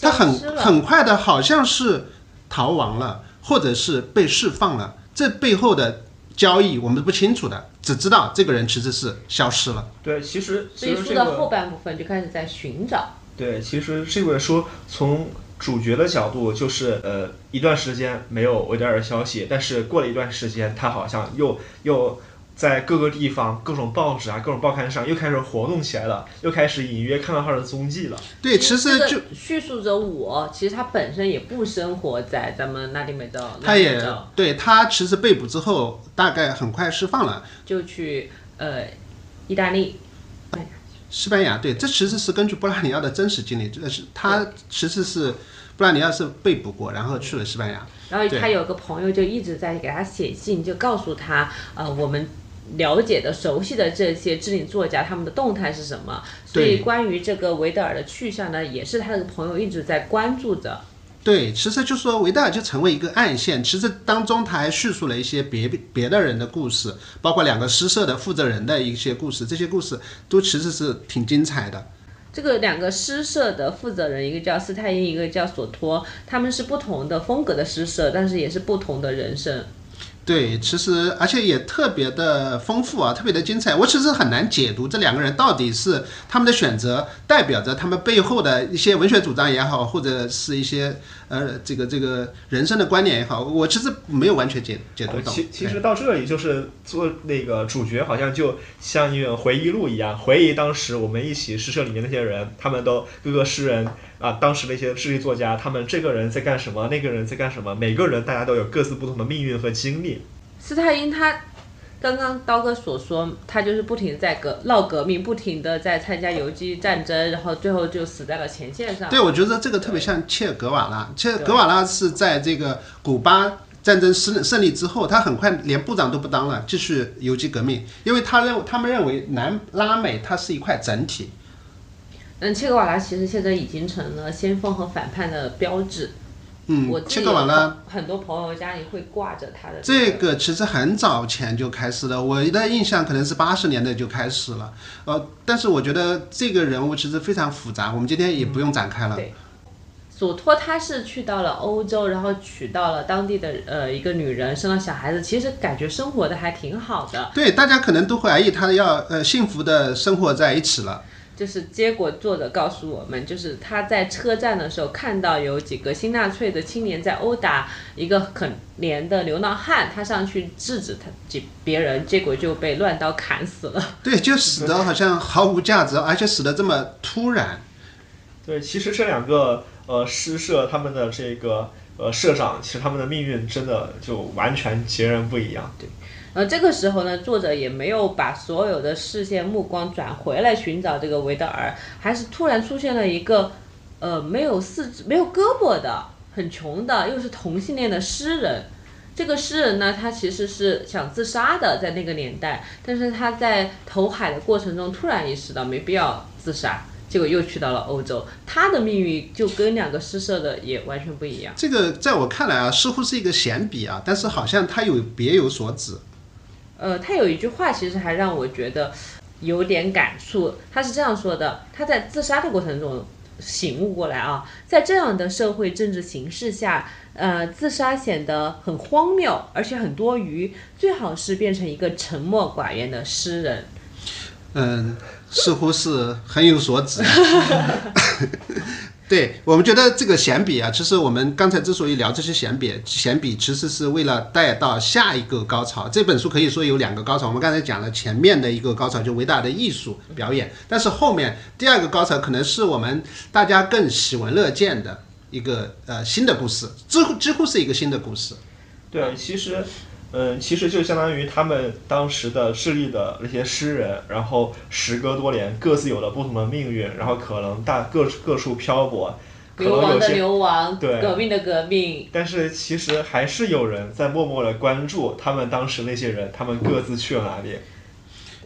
他很很快的，好像是逃亡了，或者是被释放了。这背后的交易我们不清楚的，只知道这个人其实是消失了。对，其实所以书的后半部分就开始在寻找。对，其实这本书从主角的角度就是呃一段时间没有维德尔消息，但是过了一段时间，他好像又又在各个地方、各种报纸啊、各种报刊上又开始活动起来了，又开始隐约看到他的踪迹了。对，其实就叙述着我，其实他本身也不生活在咱们拉丁美洲，他也对他其实被捕之后，大概很快释放了。就去呃意大利，西班牙，对，这其实是根据布拉尼奥的真实经历，这是他其实是布拉尼奥是被捕过，然后去了西班牙。然后他有个朋友就一直在给他写信，就告诉他，呃，我们了解的、熟悉的这些知名作家他们的动态是什么。所以关于这个维德尔的去向呢，也是他的朋友一直在关注着。对，其实就说维达尔就成为一个暗线，其实当中他还叙述了一些别别的人的故事，包括两个诗社的负责人的一些故事，这些故事都其实是挺精彩的。这个两个诗社的负责人，一个叫斯泰因，一个叫索托，他们是不同的风格的诗社，但是也是不同的人生。对，其实而且也特别的丰富啊，特别的精彩。我其实很难解读这两个人到底是他们的选择代表着他们背后的一些文学主张也好，或者是一些呃这个这个人生的观念也好，我其实没有完全解解读懂。呃其其实到这里就是做那个主角，好像就像一本回忆录一样，回忆当时我们一起诗社里面那些人，他们都各个诗人啊，当时那些智力作家，他们这个人在干什么，那个人在干什么，每个人大家都有各自不同的命运和经历。斯泰因他刚刚刀哥所说，他就是不停地在革闹革命，不停的在参加游击战争，然后最后就死在了前线上。对，我觉得这个特别像切尔格瓦拉。切尔格瓦拉是在这个古巴战争胜胜利之后，他很快连部长都不当了，继续游击革命，因为他认他们认为南拉美它是一块整体。嗯，切格瓦拉其实现在已经成了先锋和反叛的标志。我嗯，自己有切割完了很多朋友家里会挂着他的这个个其实很早前就开始了，我的印象可能是八十年代就开始了。呃，但是我觉得这个人物其实非常复杂，我们今天也不用展开了。对索托他是去到了欧洲，然后娶到了当地的呃一个女人，生了小孩子，其实感觉生活的还挺好的。对，大家可能都怀疑他要呃幸福的生活在一起了。就是结果，作者告诉我们，就是他在车站的时候看到有几个新纳粹的青年在殴打一个可怜的流浪汉，他上去制止他几别人，结果就被乱刀砍死了。(laughs) 对，就死的好像毫无价值，而且死的这么突然。对，其实这两个呃诗社他们的这个呃社长，其实他们的命运真的就完全截然不一样。呃，这个时候呢，作者也没有把所有的视线目光转回来寻找这个维德尔，还是突然出现了一个，呃，没有四肢、没有胳膊的、很穷的，又是同性恋的诗人。这个诗人呢，他其实是想自杀的，在那个年代，但是他在投海的过程中突然意识到没必要自杀，结果又去到了欧洲。他的命运就跟两个诗社的也完全不一样。这个在我看来啊，似乎是一个闲笔啊，但是好像他有别有所指。呃，他有一句话，其实还让我觉得有点感触。他是这样说的：他在自杀的过程中醒悟过来啊，在这样的社会政治形势下，呃，自杀显得很荒谬，而且很多余。最好是变成一个沉默寡言的诗人。嗯，似乎是很有所指。(laughs) 对我们觉得这个闲笔啊，其实我们刚才之所以聊这些闲笔，闲笔其实是为了带到下一个高潮。这本书可以说有两个高潮，我们刚才讲了前面的一个高潮，就伟大的艺术表演，但是后面第二个高潮可能是我们大家更喜闻乐见的一个呃新的故事，几乎几乎是一个新的故事。对，其实，嗯，其实就相当于他们当时的智利的那些诗人，然后时隔多年，各自有了不同的命运，然后可能大各各处漂泊，可流亡的能有些，流亡，对革命的革命。但是其实还是有人在默默的关注他们当时那些人，他们各自去了哪里。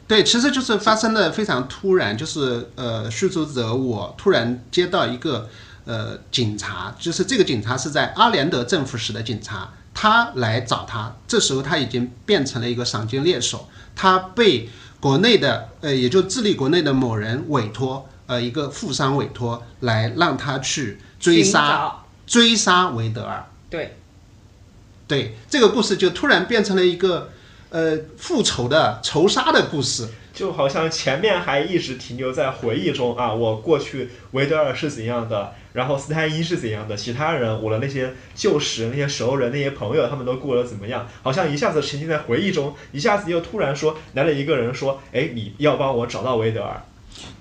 对，其实就是发生的非常突然，就是呃，叙述者我突然接到一个呃警察，就是这个警察是在阿连德政府时的警察，他来找他，这时候他已经变成了一个赏金猎手，他被国内的呃，也就智利国内的某人委托，呃，一个富商委托来让他去追杀追杀维德尔。对，对，这个故事就突然变成了一个呃复仇的仇杀的故事。就好像前面还一直停留在回忆中啊，我过去维德尔是怎样的，然后斯坦因是怎样的，其他人我的那些旧识、那些熟人、那些朋友，他们都过得怎么样？好像一下子沉浸在回忆中，一下子又突然说来了一个人说，哎，你要帮我找到维德尔。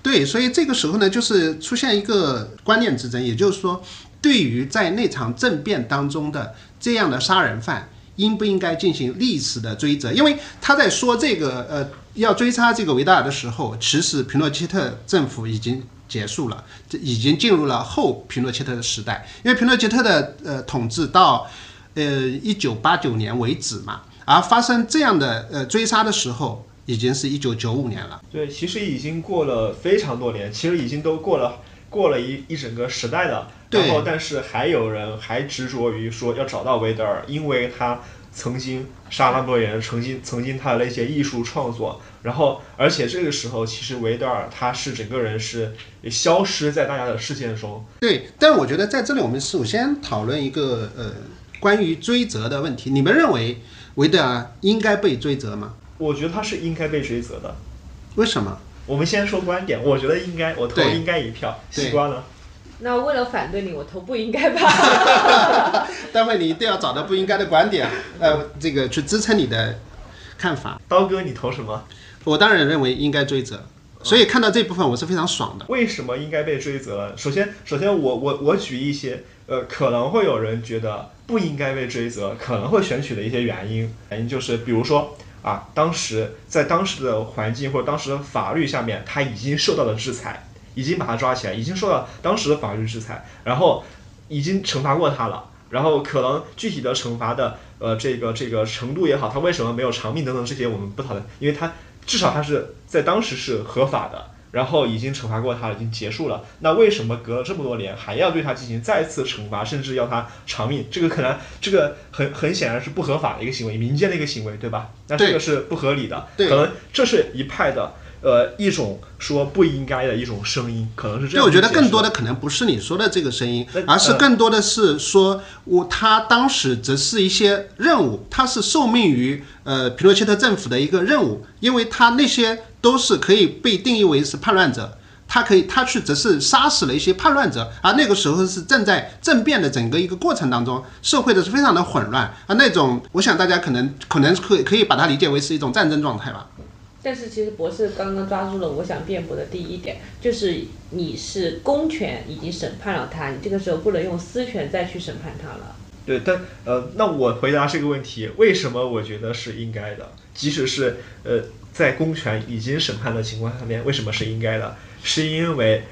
对，所以这个时候呢，就是出现一个观念之争，也就是说，对于在那场政变当中的这样的杀人犯，应不应该进行历史的追责？因为他在说这个呃要追杀这个维达尔的时候，其实皮诺切特政府已经结束了，这已经进入了后皮诺切特的时代。因为皮诺切特的呃统治到呃一九八九年为止嘛，而发生这样的呃追杀的时候，已经是一九九五年了。对，其实已经过了非常多年，其实已经都过了过了一一整个时代的。然后，但是还有人还执着于说要找到维德尔，因为他曾经杀了那么多人，曾经曾经他的那些艺术创作。然后，而且这个时候，其实维德尔他是整个人是消失在大家的视线中。对，但我觉得在这里我们首先讨论一个呃关于追责的问题。你们认为维德尔应该被追责吗？我觉得他是应该被追责的。为什么？我们先说观点，我觉得应该，我投应该一票。对西瓜呢？那为了反对你，我投不应该吧？(laughs) 待会你一定要找到不应该的观点，呃，这个去支撑你的看法。刀哥，你投什么？我当然认为应该追责，所以看到这部分我是非常爽的。为什么应该被追责？首先，首先我我我举一些呃可能会有人觉得不应该被追责，可能会选取的一些原因，原因就是比如说啊，当时在当时的环境或者当时的法律下面，他已经受到了制裁，已经把他抓起来，已经受到当时的法律制裁，然后已经惩罚过他了。然后可能具体的惩罚的呃这个这个程度也好，他为什么没有偿命等等这些我们不讨论，因为他至少他是在当时是合法的，然后已经惩罚过他了，已经结束了。那为什么隔了这么多年还要对他进行再次惩罚，甚至要他偿命？这个可能这个很很显然是不合法的一个行为，民间的一个行为，对吧？那这个是不合理的，对可能这是一派的呃一种说不应该的一种声音，可能是这样。就我觉得更多的可能不是你说的这个声音，而是呃更多的是说我他当时只是一些任务，他是受命于呃皮诺切特政府的一个任务，因为他那些都是可以被定义为是叛乱者。他可以，他去只是杀死了一些叛乱者，而那个时候是正在政变的整个一个过程当中，社会的是非常的混乱啊，那种我想大家可能可能可以可以把它理解为是一种战争状态吧。但是其实博士刚刚抓住了我想辩驳的第一点，就是你是公权已经审判了他，你这个时候不能用私权再去审判他了。对，但呃，那我回答这个问题，为什么我觉得是应该的？即使是呃，在公权已经审判的情况下面，为什么是应该的？是因为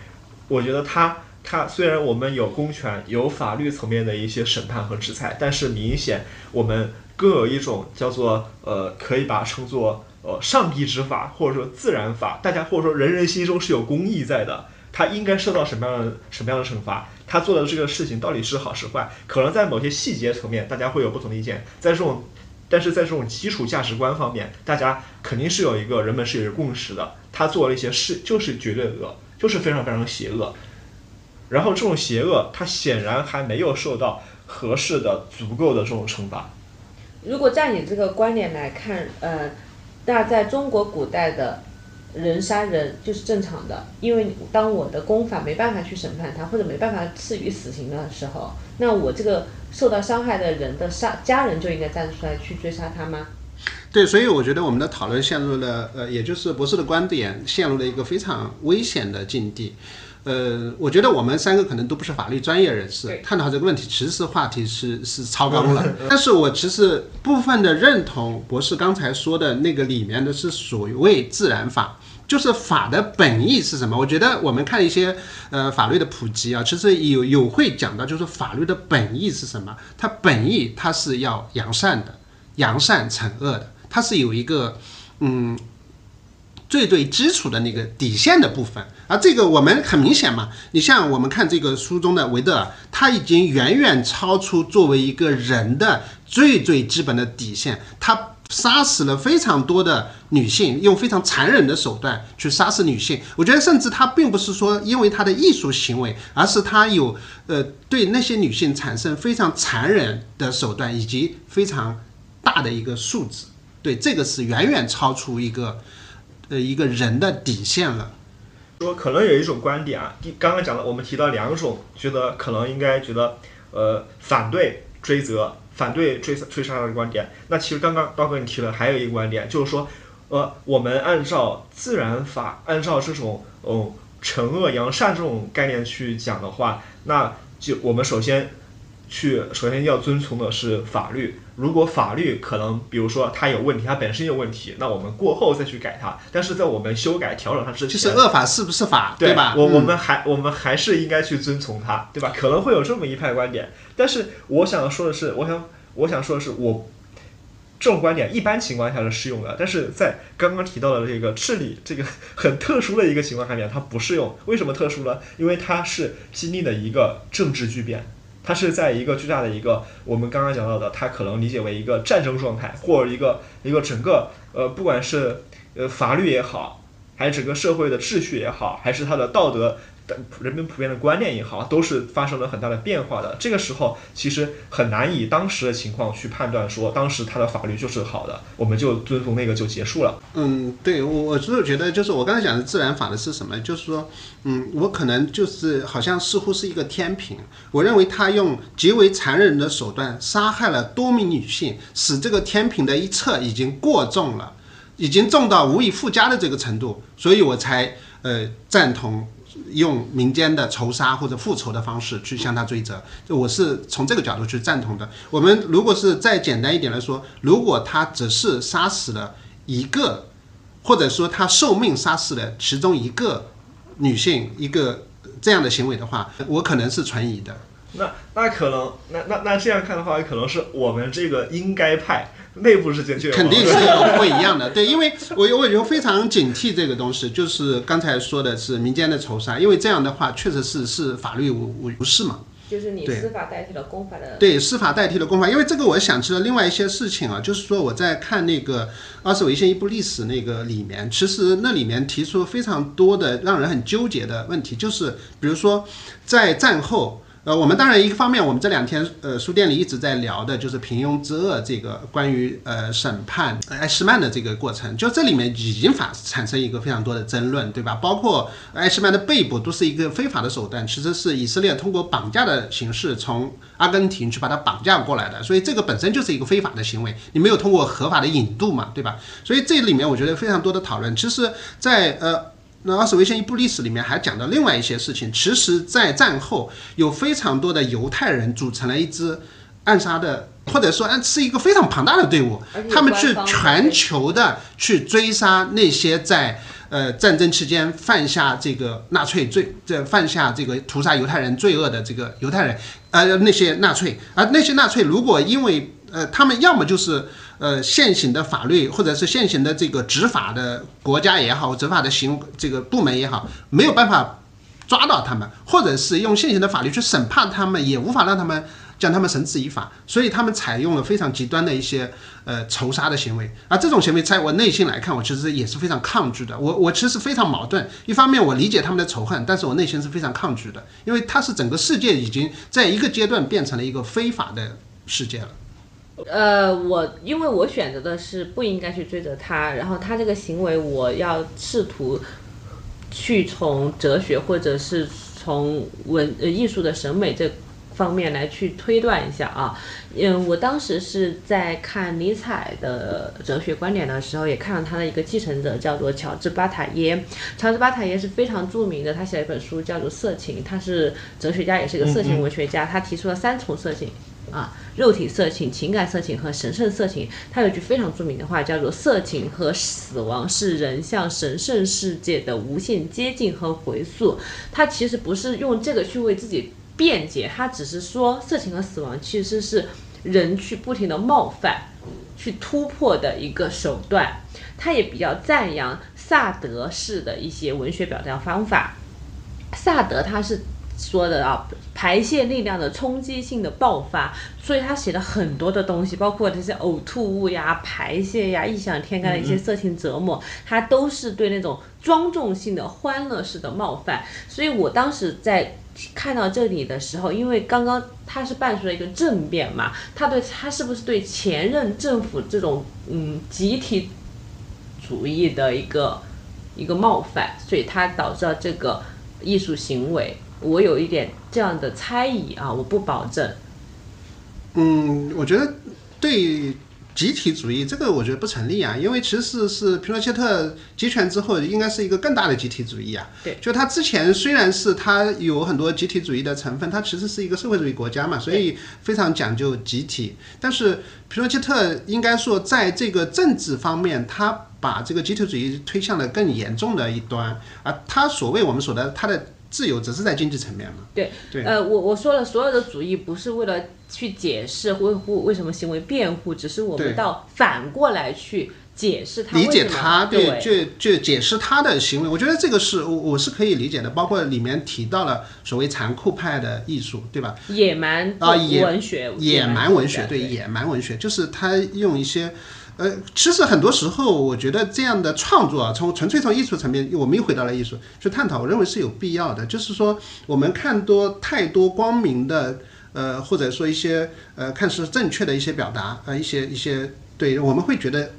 我觉得他他虽然我们有公权、有法律层面的一些审判和制裁，但是明显我们更有一种叫做呃，可以把它称作呃上帝之法，或者说自然法，大家或者说人人心中是有公义在的。他应该受到什么样的什么样的惩罚？他做的这个事情到底是好是坏？可能在某些细节层面，大家会有不同的意见。在这种，但是在这种基础价值观方面，大家肯定是有一个人们是有共识的。他做了一些事，就是绝对恶，就是非常非常邪恶。然后这种邪恶，他显然还没有受到合适的、足够的这种惩罚。如果在你这个观点来看，呃，那在中国古代的人杀人就是正常的，因为当我的公法没办法去审判他，或者没办法赐予死刑的时候，那我这个受到伤害的人的杀家人就应该站出来去追杀他吗？对，所以我觉得我们的讨论陷入了，呃，也就是博士的观点陷入了一个非常危险的境地。呃，我觉得我们三个可能都不是法律专业人士，探讨这个问题其实话题是 (laughs) 是超纲了。(laughs) 但是我其实部分的认同博士刚才说的那个里面的是所谓自然法。就是法的本意是什么？我觉得我们看一些呃法律的普及啊，其实有有会讲到，就是法律的本意是什么？它本意它是要扬善的，扬善惩恶的，它是有一个嗯最最基础的那个底线的部分。而这个我们很明显嘛，你像我们看这个书中的维德尔，他已经远远超出作为一个人的最最基本的底线，他。杀死了非常多的女性，用非常残忍的手段去杀死女性。我觉得，甚至他并不是说因为他的艺术行为，而是他有呃对那些女性产生非常残忍的手段，以及非常大的一个素质。对，这个是远远超出一个呃一个人的底线了。说可能有一种观点啊，第刚刚讲了，我们提到两种，觉得可能应该觉得呃反对追责、反对追追杀的观点。那其实刚刚刀哥你提了还有一个观点，就是说呃我们按照自然法，按照这种哦惩恶扬善这种概念去讲的话，那就我们首先去首先要遵从的是法律。如果法律可能，比如说它有问题，它本身有问题，那我们过后再去改它。但是在我们修改调整它之前，就是恶法是不是法，对吧？我我嗯们还我们还是应该去遵从它，对吧？可能会有这么一派观点，但是我想说的是，我想我想说的是，我这种观点一般情况下是适用的，但是在刚刚提到的这个治理这个很特殊的一个情况下面，它不适用。为什么特殊呢？因为它是经历了一个政治巨变。它是在一个巨大的一个我们刚刚讲到的，它可能理解为一个战争状态，或者一个一个整个呃，不管是呃法律也好，还是整个社会的秩序也好，还是它的道德人们普遍的观念也好，都是发生了很大的变化的。这个时候其实很难以当时的情况去判断说，当时它的法律就是好的，我们就遵从那个就结束了。嗯，对我我就是觉得，就是我刚才讲的自然法的是什么？就是说，嗯，我可能就是好像似乎是一个天平，我认为他用极为残忍的手段杀害了多名女性，使这个天平的一侧已经过重了，已经重到无以复加的这个程度，所以我才呃赞同用民间的仇杀或者复仇的方式去向他追责。就我是从这个角度去赞同的。我们如果是再简单一点来说，如果他只是杀死了一个。或者说他受命杀死了其中一个女性一个这样的行为的话，我可能是存疑的。那那可能那那那这样看的话，可能是我们这个应该派内部之间就有肯定是有不一样的，对，因为我我就非常警惕这个东西，就是刚才说的是民间的仇杀，因为这样的话确实是是法律无无无视嘛。就是你司法代替了公法的。对，司法代替了公法，因为这个我想起了另外一些事情啊，就是说我在看那个《二十违宪一部历史》那个里面，其实那里面提出了非常多的让人很纠结的问题，就是比如说在战后。呃，我们当然一个方面，我们这两天呃书店里一直在聊的就是平庸之恶这个关于呃审判呃埃什曼的这个过程，就这里面已经发产生一个非常多的争论，对吧？包括埃什曼的被捕都是一个非法的手段，其实是以色列通过绑架的形式从阿根廷去把他绑架过来的，所以这个本身就是一个非法的行为，你没有通过合法的引渡嘛，对吧？所以这里面我觉得非常多的讨论。其实在，呃那《二十维宪一部历史》里面还讲到另外一些事情。其实，在战后有非常多的犹太人组成了一支暗杀的，或者说暗是一个非常庞大的队伍他们去全球的去追杀那些在。呃，战争期间犯下这个纳粹罪，这犯下这个屠杀犹太人罪恶的这个犹太人，呃，那些纳粹，而那些纳粹如果因为呃，他们要么就是呃现行的法律，或者是现行的这个执法的国家也好，执法的行这个部门也好，没有办法抓到他们，或者是用现行的法律去审判他们，也无法让他们将他们绳之以法，所以他们采用了非常极端的一些呃仇杀的行为，而这种行为在我内心来看，我其实也是非常抗拒的。我我其实非常矛盾，一方面我理解他们的仇恨，但是我内心是非常抗拒的，因为它是整个世界已经在一个阶段变成了一个非法的世界了。呃，我因为我选择的是不应该去追责他，然后他这个行为，我要试图去从哲学或者是从文呃艺术的审美这方面来去推断一下啊。嗯，我当时是在看尼采的哲学观点的时候，也看了他的一个继承者，叫做乔治巴塔耶。乔治巴塔耶是非常著名的，他写了一本书叫做《色情》，他是哲学家，也是一个色情文学家，他提出了三重色情。啊，肉体色情、情感色情和神圣色情。他有句非常著名的话，叫做“色情和死亡是人向神圣世界的无限接近和回溯”。他其实不是用这个去为自己辩解，他只是说色情和死亡其实是人去不停的冒犯、去突破的一个手段。他也比较赞扬萨德式的一些文学表达方法。萨德他是说的啊，排泄力量的冲击性的爆发，所以他写了很多的东西，包括这些呕吐物呀、排泄呀、异想天开的一些色情折磨，他都是对那种庄重性的欢乐式的冒犯。所以我当时在看到这里的时候，因为刚刚他是伴随了一个政变嘛，他对他是不是对前任政府这种嗯集体主义的一个一个冒犯，所以他导致了这个艺术行为。我有一点这样的猜疑啊，我不保证。嗯，我觉得对集体主义这个我觉得不成立啊，因为其实是皮诺切特集权之后，应该是一个更大的集体主义啊。对，就他之前虽然是他有很多集体主义的成分，他其实是一个社会主义国家嘛，所以非常讲究集体。但是皮诺切特应该说在这个政治方面，他把这个集体主义推向了更严重的一端，而他所谓我们说的他的。自由只是在经济层面嘛？对对。呃，我我说了，所有的主义不是为了去解释维护为什么行为辩护，只是我们到反过来去解释他理解他，对，就就解释他的行为。我觉得这个是我我是可以理解的，包括里面提到了所谓残酷派的艺术，对吧？野蛮啊，野文学，野蛮文学，对，野蛮文学就是他用一些。呃，其实很多时候，我觉得这样的创作啊，从纯粹从艺术层面，我们又回到了艺术去探讨，我认为是有必要的。就是说，我们看多太多光明的，呃，或者说一些呃看似正确的一些表达，呃，一些一些，对，我们会觉得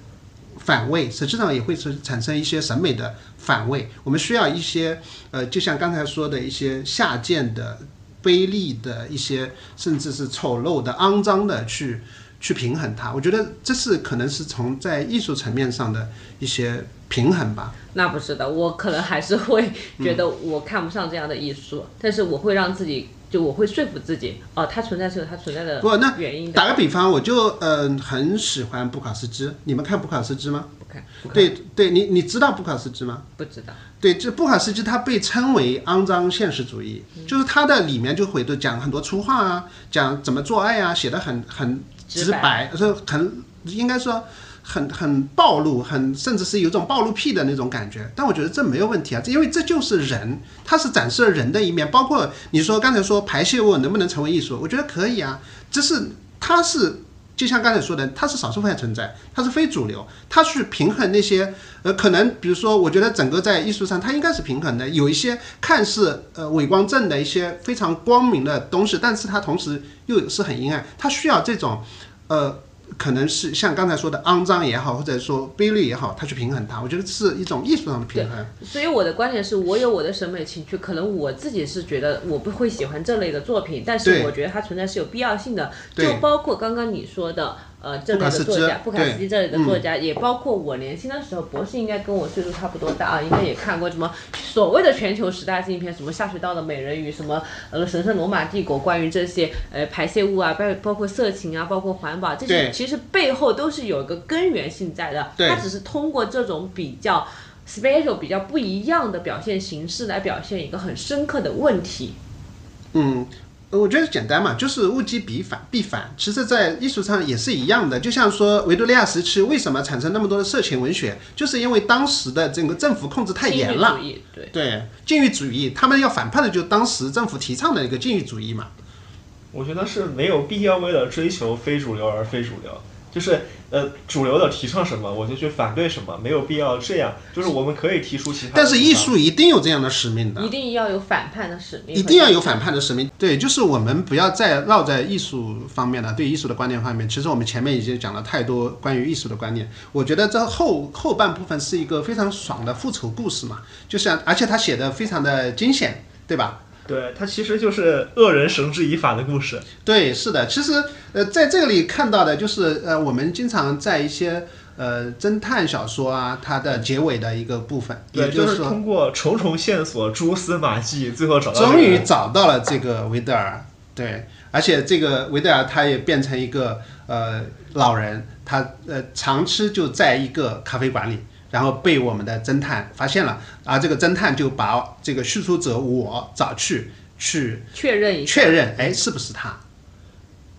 反胃，实际上也会是产生一些审美的反胃。我们需要一些，呃，就像刚才说的一些下贱的、卑劣的一些，甚至是丑陋的、肮脏的去。去平衡它，我觉得这是可能是从在艺术层面上的一些平衡吧。那不是的，我可能还是会觉得我看不上这样的艺术，但是我会让自己，就我会说服自己，哦，它存在是有它存在的不那原因。打个比方，我就嗯很喜欢布卡斯基，你们看布卡斯基吗？不看。对对，你你知道布卡斯基吗？不知道。对，这布卡斯基他被称为肮脏现实主义，就是他的里面就会都讲很多粗话啊，讲怎么做爱啊，写的很很。直白，是很应该说很很暴露，很甚至是有种暴露癖的那种感觉。但我觉得这没有问题啊，因为这就是人，他是展示了人的一面。包括你说刚才说排泄物能不能成为艺术，我觉得可以啊。只是他是就像刚才说的，它是少数派存在，它是非主流，它去平衡那些呃可能比如说，我觉得整个在艺术上它应该是平衡的，有一些看似呃伪光正的一些非常光明的东西，但是它同时又是很阴暗，它需要这种。呃，可能是像刚才说的肮脏也好，或者说卑劣也好，它去平衡它，我觉得是一种艺术上的平衡。所以我的观点是我有我的审美情趣，可能我自己是觉得我不会喜欢这类的作品，但是我觉得它存在是有必要性的，就包括刚刚你说的。呃，这类的作家，布卡斯基这类的作家，也包括我年轻的时候，博士应该跟我岁数差不多大啊，应该也看过什么所谓的全球十大禁片，什么下水道的美人鱼，什么呃神圣罗马帝国，关于这些呃排泄物啊，包包括色情啊，包括环保这些，其实背后都是有一个根源性在的，它只是通过这种比较 special、比较不一样的表现形式来表现一个很深刻的问题。嗯。我觉得简单嘛，就是物极必反，必反。其实，在艺术上也是一样的。就像说维多利亚时期为什么产生那么多的色情文学，就是因为当时的整个政府控制太严了。对对，禁欲主义，他们要反叛的就是当时政府提倡的一个禁欲主义嘛。我觉得是没有必要为了追求非主流而非主流。就是呃，主流的提倡什么，我就去反对什么，没有必要这样。就是我们可以提出其他。但是艺术一定有这样的使命的，一定要有反叛的使命，一定要有反叛的使命。对，就是我们不要再绕在艺术方面了，对艺术的观念方面。其实我们前面已经讲了太多关于艺术的观念。我觉得这后后半部分是一个非常爽的复仇故事嘛，就像而且他写的非常的惊险，对吧？对，它其实就是恶人绳之以法的故事。对，是的，其实呃，在这里看到的就是呃，我们经常在一些呃侦探小说啊，它的结尾的一个部分，也就是通过重重线索、蛛丝马迹，最后找到。终于找到了这个维德尔，对，而且这个维德尔他也变成一个呃老人，他呃长期就在一个咖啡馆里。然后被我们的侦探发现了，而这个侦探就把这个叙述者我找去去确认一下，确认哎是不是他？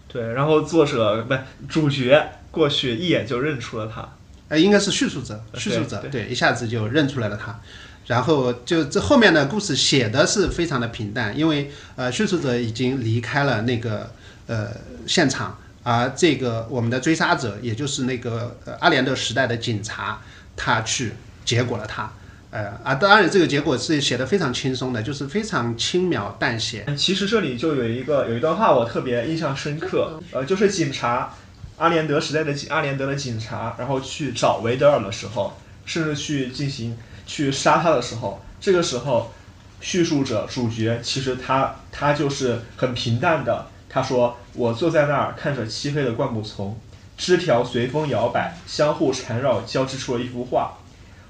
对，然后作者不主角过去一眼就认出了他，哎应该是叙述者，叙述者对，一下子就认出来了他。然后就这后面的故事写的是非常的平淡，因为呃叙述者已经离开了那个呃现场，而这个我们的追杀者，也就是那个呃阿连德时代的警察。他去结果了他，呃啊，当然这个结果是写的非常轻松的，就是非常轻描淡写。其实这里就有一个有一段话我特别印象深刻，呃，就是警察阿连德时代的阿连德的警察，然后去找维德尔的时候，甚至去进行去杀他的时候，这个时候叙述者主角其实他他就是很平淡的，他说我坐在那儿看着漆黑的灌木丛，枝条随风摇摆，相互缠绕，交织出了一幅画。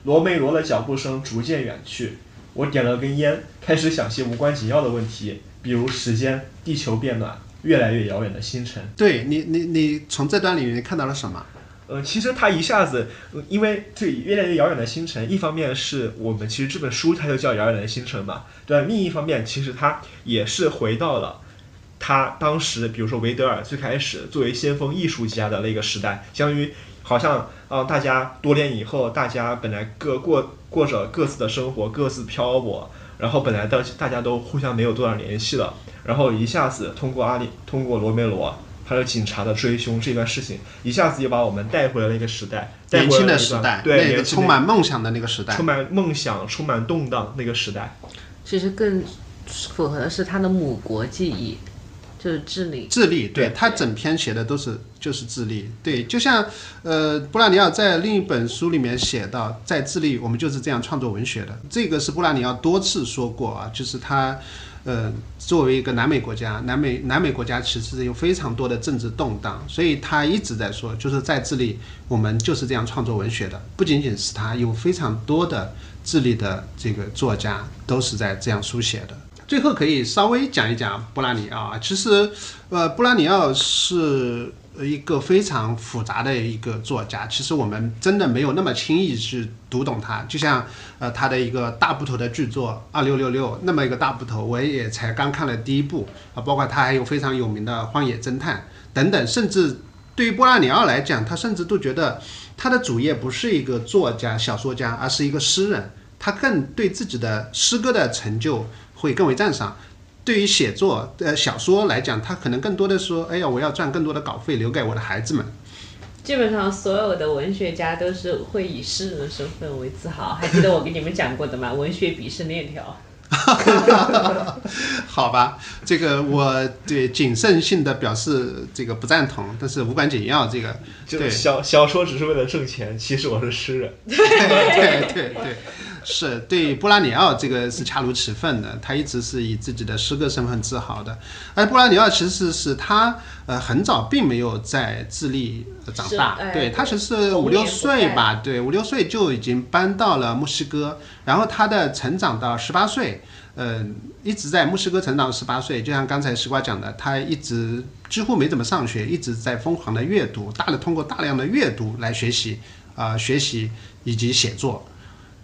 罗梅罗的脚步声逐渐远去，我点了根烟，开始想些无关紧要的问题，比如时间、地球变暖、越来越遥远的星辰。对你，你你从这段里面看到了什么？呃，其实他一下子，呃因为对越来越遥远的星辰，一方面是我们其实这本书它就叫《遥远的星辰》嘛，对？另一方面，其实它也是回到了他当时，比如说维德尔最开始作为先锋艺术家的那个时代，相当于好像啊、呃大家多年以后，大家本来各过过着各自的生活，各自漂泊，然后本来大大家都互相没有多少联系了，然后一下子通过阿里，通过罗梅罗。还有警察的追凶这段事情，一下子就把我们带回了那个时代，带年轻的时代，对，那个充满梦想的那个时代充。满梦想、充满动荡那个时代。其实更符合的是他的母国记忆，就是智利。智利，对对他整篇写的都是就是智利，对，就像呃布拉尼奥在另一本书里面写到，在智利我们就是这样创作文学的，这个是布拉尼奥多次说过啊，就是他呃作为一个南美国家，南美南美国家其实有非常多的政治动荡，所以他一直在说，就是在智利我们就是这样创作文学的，不仅仅是他，有非常多的智利的这个作家都是在这样书写的。最后可以稍微讲一讲布拉尼奥，其实，呃，布拉尼奥是一个非常复杂的一个作家，其实我们真的没有那么轻易去读懂他。就像呃他的一个大部头的巨作《二六六六》那么一个大部头，我也才刚看了第一部啊，包括他还有非常有名的《荒野侦探》等等，甚至对于波拉尼奥来讲，他甚至都觉得他的主业不是一个作家、小说家，而是一个诗人。他更对自己的诗歌的成就会更为赞赏。对于写作呃小说来讲，他可能更多的说，哎呀，我要赚更多的稿费留给我的孩子们。基本上所有的文学家都是会以诗人的身份为自豪。还记得我给你们讲过的吗？文学鄙视链条。(laughs) 好吧，这个我对谨慎性的表示这个不赞同，但是无关紧要，这个对就是小小说只是为了挣钱，其实我是诗人。对 (laughs) 对对，(laughs) 是对布拉尼奥这个是恰如其分的，他一直是以自己的诗歌身份自豪的。而布拉尼奥其实是他呃很早并没有在智利呃长大，哎对他其实是五六岁吧，对五六岁就已经搬到了墨西哥，然后他的成长到十八岁。嗯，一直在墨西哥成长，十八岁，就像刚才西瓜讲的，他一直几乎没怎么上学，一直在疯狂的阅读，大的通过大量的阅读来学习，啊、学习以及写作。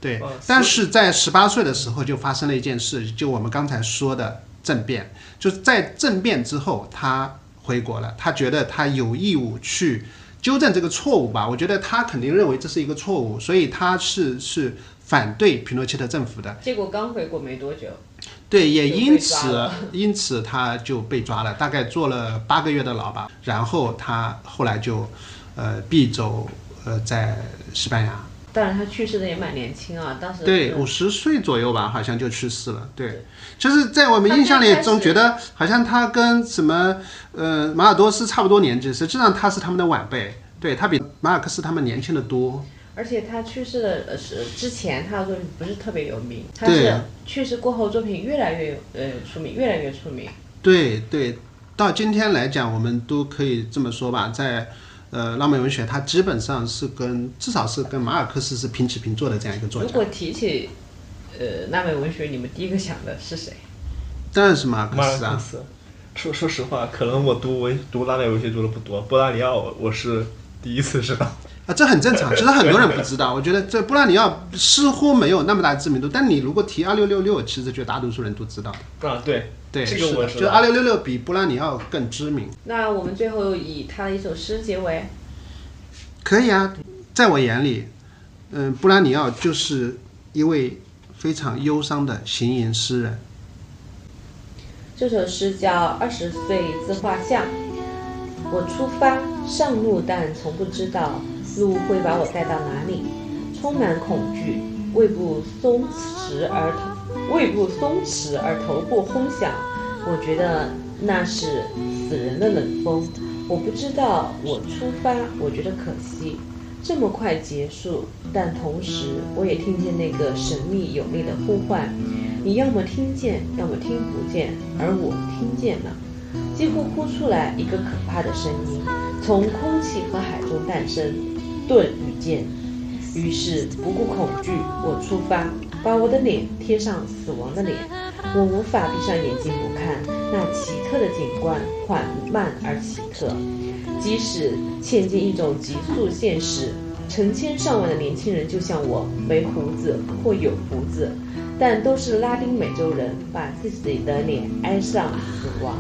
对哦，但是在十八岁的时候就发生了一件事，就我们刚才说的政变，就是在政变之后，他回国了，他觉得他有义务去纠正这个错误吧。我觉得他肯定认为这是一个错误，所以他是是反对皮诺切特政府的。结果刚回国没多久，对，也因此因此他就被抓了，大概坐了八个月的牢吧。然后他后来就呃避走呃在西班牙。当然他去世的也蛮年轻啊，当时对，五十岁左右吧，好像就去世了。对，就是在我们印象里总觉得好像他跟什么呃马尔多斯差不多年纪，实际上他是他们的晚辈，对他比马尔克斯他们年轻的多。而且他去世的呃是之前他的作品不是特别有名，他对是去世过后作品越来越呃出名，越来越出名。对对，到今天来讲，我们都可以这么说吧，在呃浪漫文学，它基本上是跟至少是跟马尔克斯是平起平坐的这样一个作家。如果提起呃纳美文学，你们第一个想的是谁？当然是马尔克斯啊。尔克斯。说说实话，可能我读文读拉美文学读的不多，波拉里奥我我是第一次知道。啊，这很正常，其实很多人不知道。我觉得这布拉尼奥似乎没有那么大知名度，但你如果提二六六六，其实绝大多数人都知道的。啊，对，对，这个我知道就二六六六比布拉尼奥更知名。那我们最后以他的一首诗结尾。可以啊，在我眼里，嗯，布拉尼奥就是一位非常忧伤的行吟诗人。这首诗叫《二十岁自画像》。我出发上路，但从不知道路会把我带到哪里，充满恐惧。胃部松弛而头胃部松弛而头部轰响，我觉得那是死人的冷风。我不知道我出发，我觉得可惜，这么快结束。但同时，我也听见那个神秘有力的呼唤，你要么听见，要么听不见，而我听见了，几乎哭出来一个可怕的声音，从空气和海中诞生，盾与剑。于是不顾恐惧，我出发，把我的脸贴上死亡的脸。我无法闭上眼睛不看那奇特的景观，缓慢而奇特。即使嵌进一种急速现实，成千上万的年轻人就像我，没胡子或有胡子，但都是拉丁美洲人，把自己的脸挨上死亡。